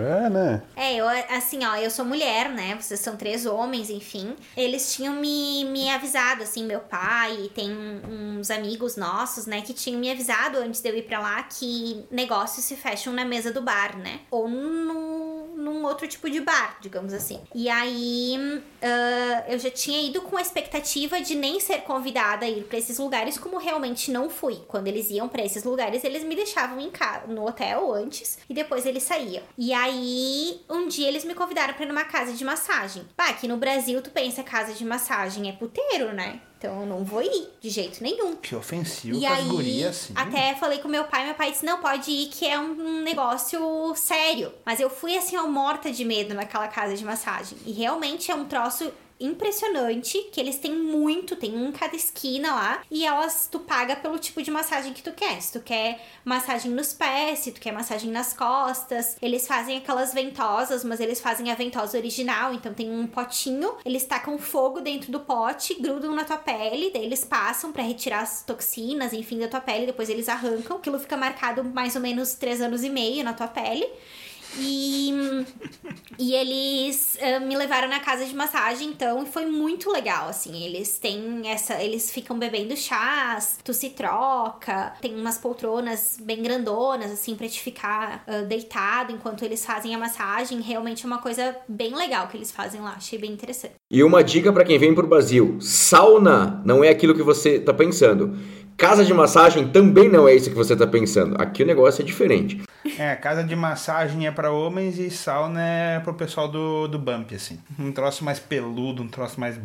é, né? É, eu, assim, ó, eu sou mulher, né? Vocês são três homens, enfim. Eles tinham me, me avisado, assim, meu pai, tem uns amigos nossos, né, que tinham me avisado antes de eu ir pra lá que negócios se fecham na mesa do bar, né? Ou no, num outro tipo de bar, digamos assim. E aí uh, eu já tinha ido com a expectativa de nem ser convidada a ir pra esses lugares, como realmente não fui. Quando eles iam para esses lugares, eles me deixavam em casa, no hotel antes, e depois eles saíam. E aí, um dia eles me convidaram pra ir numa casa de massagem. Pá, aqui no Brasil, tu pensa casa de massagem é puteiro, né? Então eu não vou ir, de jeito nenhum. Que ofensivo e aí, as gurias, assim. Até falei com meu pai, meu pai disse, não, pode ir, que é um negócio sério. Mas eu fui assim, ó, morta de medo naquela casa de massagem. E realmente é um troço impressionante, que eles têm muito, tem um em cada esquina lá, e elas tu paga pelo tipo de massagem que tu quer. Se tu quer massagem nos pés, se tu quer massagem nas costas, eles fazem aquelas ventosas, mas eles fazem a ventosa original, então tem um potinho, eles tacam fogo dentro do pote, grudam na tua pele, daí eles passam para retirar as toxinas, enfim, da tua pele, depois eles arrancam, aquilo fica marcado mais ou menos três anos e meio na tua pele. E, e eles uh, me levaram na casa de massagem, então, e foi muito legal, assim. Eles têm essa. Eles ficam bebendo chás, tu se troca, tem umas poltronas bem grandonas, assim, pra te ficar uh, deitado enquanto eles fazem a massagem. Realmente é uma coisa bem legal que eles fazem lá, achei bem interessante. E uma dica para quem vem pro Brasil: sauna não é aquilo que você tá pensando. Casa de massagem também não é isso que você está pensando. Aqui o negócio é diferente. É, casa de massagem é para homens e sauna é pro pessoal do, do bump, assim. Um troço mais peludo, um troço mais.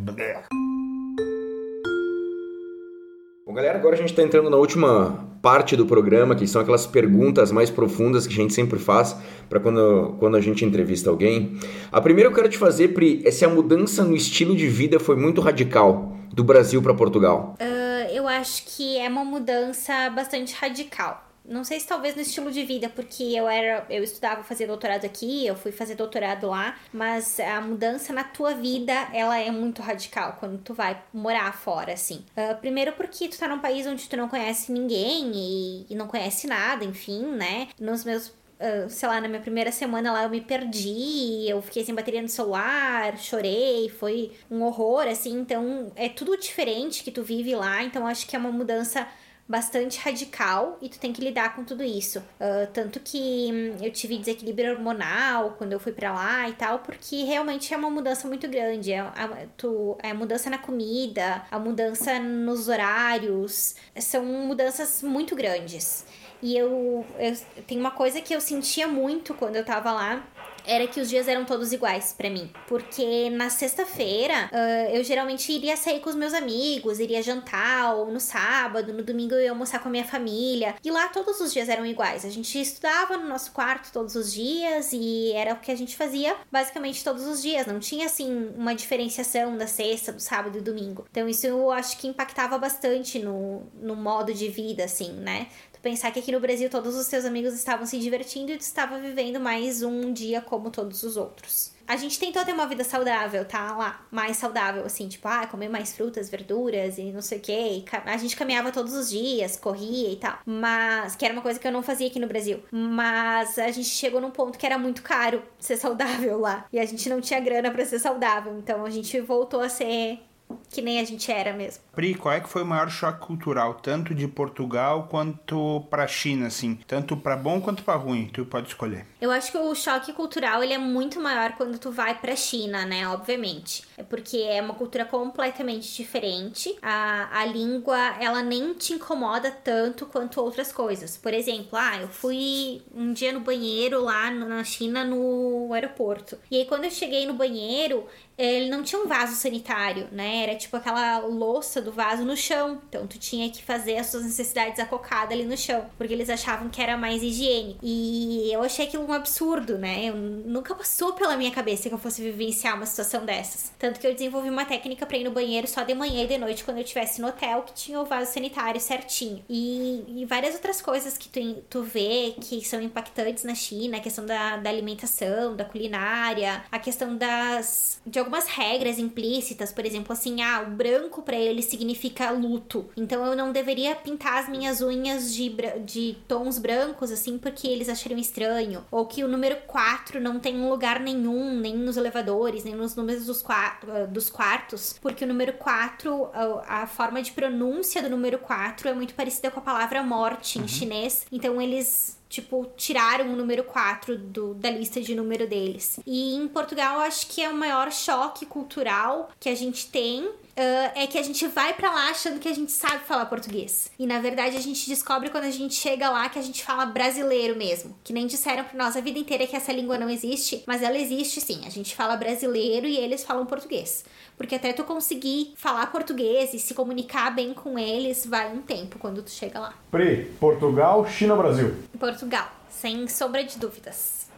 Bom, galera, agora a gente está entrando na última parte do programa, que são aquelas perguntas mais profundas que a gente sempre faz para quando, quando a gente entrevista alguém. A primeira eu quero te fazer, Pri, é se a mudança no estilo de vida foi muito radical do Brasil para Portugal. Uh eu acho que é uma mudança bastante radical. Não sei se talvez no estilo de vida, porque eu era, eu estudava fazer doutorado aqui, eu fui fazer doutorado lá, mas a mudança na tua vida, ela é muito radical quando tu vai morar fora, assim. Uh, primeiro porque tu tá num país onde tu não conhece ninguém e, e não conhece nada, enfim, né? Nos meus Uh, sei lá, na minha primeira semana lá eu me perdi, eu fiquei sem bateria no celular, chorei, foi um horror, assim, então é tudo diferente que tu vive lá, então acho que é uma mudança bastante radical e tu tem que lidar com tudo isso. Uh, tanto que hum, eu tive desequilíbrio hormonal quando eu fui para lá e tal, porque realmente é uma mudança muito grande. É a, tu, é a mudança na comida, a mudança nos horários, são mudanças muito grandes. E eu, eu tem uma coisa que eu sentia muito quando eu tava lá, era que os dias eram todos iguais para mim. Porque na sexta-feira uh, eu geralmente iria sair com os meus amigos, iria jantar, ou no sábado, no domingo eu ia almoçar com a minha família. E lá todos os dias eram iguais. A gente estudava no nosso quarto todos os dias e era o que a gente fazia basicamente todos os dias. Não tinha assim uma diferenciação da sexta, do sábado e domingo. Então isso eu acho que impactava bastante no, no modo de vida, assim, né? Pensar que aqui no Brasil todos os seus amigos estavam se divertindo e tu estava vivendo mais um dia como todos os outros. A gente tentou ter uma vida saudável, tá? Lá, mais saudável, assim, tipo, ah, comer mais frutas, verduras e não sei o quê. A gente caminhava todos os dias, corria e tal. Mas, que era uma coisa que eu não fazia aqui no Brasil. Mas a gente chegou num ponto que era muito caro ser saudável lá. E a gente não tinha grana para ser saudável. Então a gente voltou a ser que nem a gente era mesmo. Pri, qual é que foi o maior choque cultural, tanto de Portugal quanto pra China, assim? Tanto para bom quanto para ruim, tu pode escolher. Eu acho que o choque cultural, ele é muito maior quando tu vai pra China, né, obviamente. É porque é uma cultura completamente diferente. A, a língua, ela nem te incomoda tanto quanto outras coisas. Por exemplo, ah, eu fui um dia no banheiro lá na China, no aeroporto. E aí, quando eu cheguei no banheiro, ele não tinha um vaso sanitário, né? Era tipo aquela louça do vaso no chão. Então tu tinha que fazer as suas necessidades acocadas ali no chão, porque eles achavam que era mais higiênico. E eu achei aquilo um absurdo, né? Eu nunca passou pela minha cabeça que eu fosse vivenciar uma situação dessas. Tanto que eu desenvolvi uma técnica para ir no banheiro só de manhã e de noite quando eu estivesse no hotel, que tinha o vaso sanitário certinho. E, e várias outras coisas que tu, tu vê que são impactantes na China, a questão da, da alimentação, da culinária, a questão das. de algumas regras implícitas, por exemplo, assim, ah, o branco para ele significa luto. Então eu não deveria pintar as minhas unhas de, de tons brancos, assim, porque eles achariam estranho. Ou que o número 4 não tem um lugar nenhum, nem nos elevadores, nem nos números dos, quatro, dos quartos, porque o número 4, a, a forma de pronúncia do número 4 é muito parecida com a palavra morte em uhum. chinês. Então eles tipo, tiraram o número 4 do, da lista de número deles. E em Portugal, acho que é o maior choque cultural que a gente tem Uh, é que a gente vai para lá achando que a gente sabe falar português. E na verdade a gente descobre quando a gente chega lá que a gente fala brasileiro mesmo. Que nem disseram pra nós a vida inteira que essa língua não existe, mas ela existe sim. A gente fala brasileiro e eles falam português. Porque até tu conseguir falar português e se comunicar bem com eles, vai um tempo quando tu chega lá. Pri, Portugal, China, Brasil. Portugal, sem sombra de dúvidas.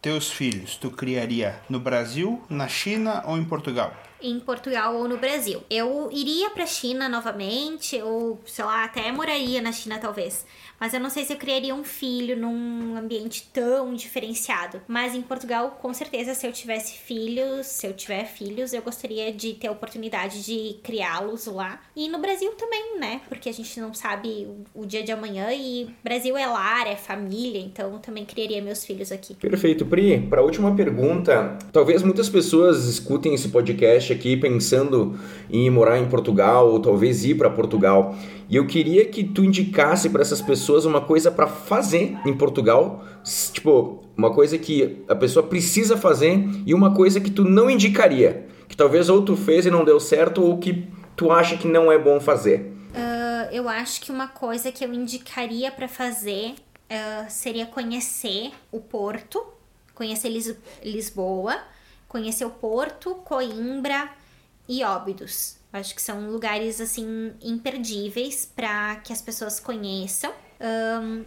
Teus filhos, tu criaria no Brasil, na China ou em Portugal? Em Portugal ou no Brasil. Eu iria para China novamente, ou sei lá, até moraria na China talvez. Mas eu não sei se eu criaria um filho num ambiente tão diferenciado. Mas em Portugal, com certeza, se eu tivesse filhos, se eu tiver filhos, eu gostaria de ter a oportunidade de criá-los lá. E no Brasil também, né? Porque a gente não sabe o, dia de amanhã e Brasil é lar, é família, então também criaria meus filhos aqui. Perfeito, Pri. Para a última pergunta, talvez muitas pessoas escutem esse podcast aqui pensando em morar em Portugal ou talvez ir para Portugal. E eu queria que tu indicasse para essas pessoas uma coisa para fazer em Portugal, tipo, uma coisa que a pessoa precisa fazer e uma coisa que tu não indicaria, que talvez ou tu fez e não deu certo ou que tu acha que não é bom fazer. Uh, eu acho que uma coisa que eu indicaria para fazer uh, seria conhecer o Porto, conhecer Lis Lisboa, conhecer o Porto, Coimbra e Óbidos. Acho que são lugares assim imperdíveis para que as pessoas conheçam. Um,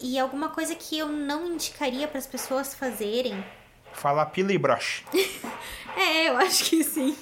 e alguma coisa que eu não indicaria para as pessoas fazerem. Falar pila e broche. é, eu acho que sim.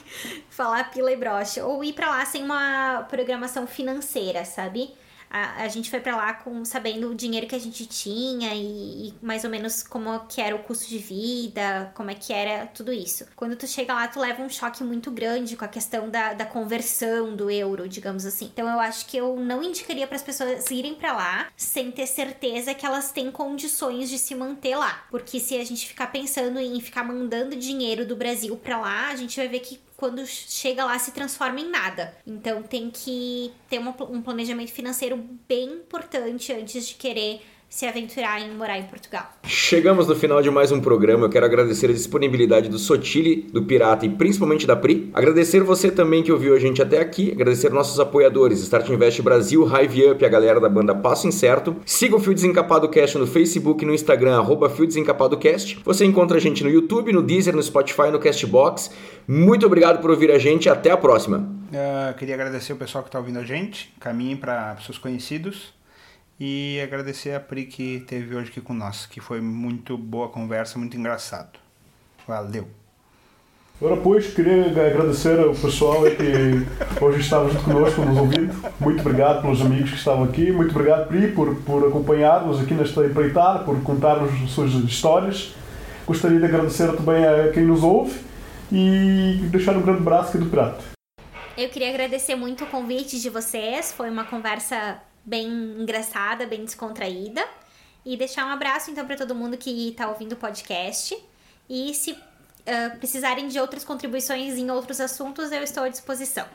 Falar pila e broche. Ou ir para lá sem uma programação financeira, sabe? A, a gente foi para lá com sabendo o dinheiro que a gente tinha e, e, mais ou menos como que era o custo de vida, como é que era tudo isso. Quando tu chega lá, tu leva um choque muito grande com a questão da, da conversão do euro, digamos assim. Então eu acho que eu não indicaria para as pessoas irem para lá sem ter certeza que elas têm condições de se manter lá, porque se a gente ficar pensando em ficar mandando dinheiro do Brasil para lá, a gente vai ver que quando chega lá se transforma em nada. Então tem que ter uma, um planejamento financeiro bem importante antes de querer se aventurar em morar em Portugal. Chegamos no final de mais um programa. Eu quero agradecer a disponibilidade do Sotile, do Pirata e principalmente da Pri. Agradecer você também que ouviu a gente até aqui. Agradecer nossos apoiadores, Start Invest Brasil, Hive Up, a galera da banda Passo Incerto. Siga o Fio Desencapado Cast no Facebook e no Instagram, arroba Fio Desencapado Cast. Você encontra a gente no YouTube, no Deezer, no Spotify, no Castbox. Muito obrigado por ouvir a gente. Até a próxima. Uh, queria agradecer o pessoal que está ouvindo a gente. Caminhem para seus conhecidos. E agradecer a Pri que teve hoje aqui com nós, que foi muito boa conversa, muito engraçado. Valeu! Ora, pois, queria agradecer ao pessoal que hoje estava junto connosco, nos ouvindo. Muito obrigado pelos amigos que estavam aqui. Muito obrigado, Pri, por, por acompanhar-nos aqui nesta empreitada, por contar-nos as suas histórias. Gostaria de agradecer também a quem nos ouve e deixar um grande abraço aqui do Prato. Eu queria agradecer muito o convite de vocês, foi uma conversa bem engraçada, bem descontraída. E deixar um abraço então para todo mundo que está ouvindo o podcast. E se uh, precisarem de outras contribuições em outros assuntos, eu estou à disposição.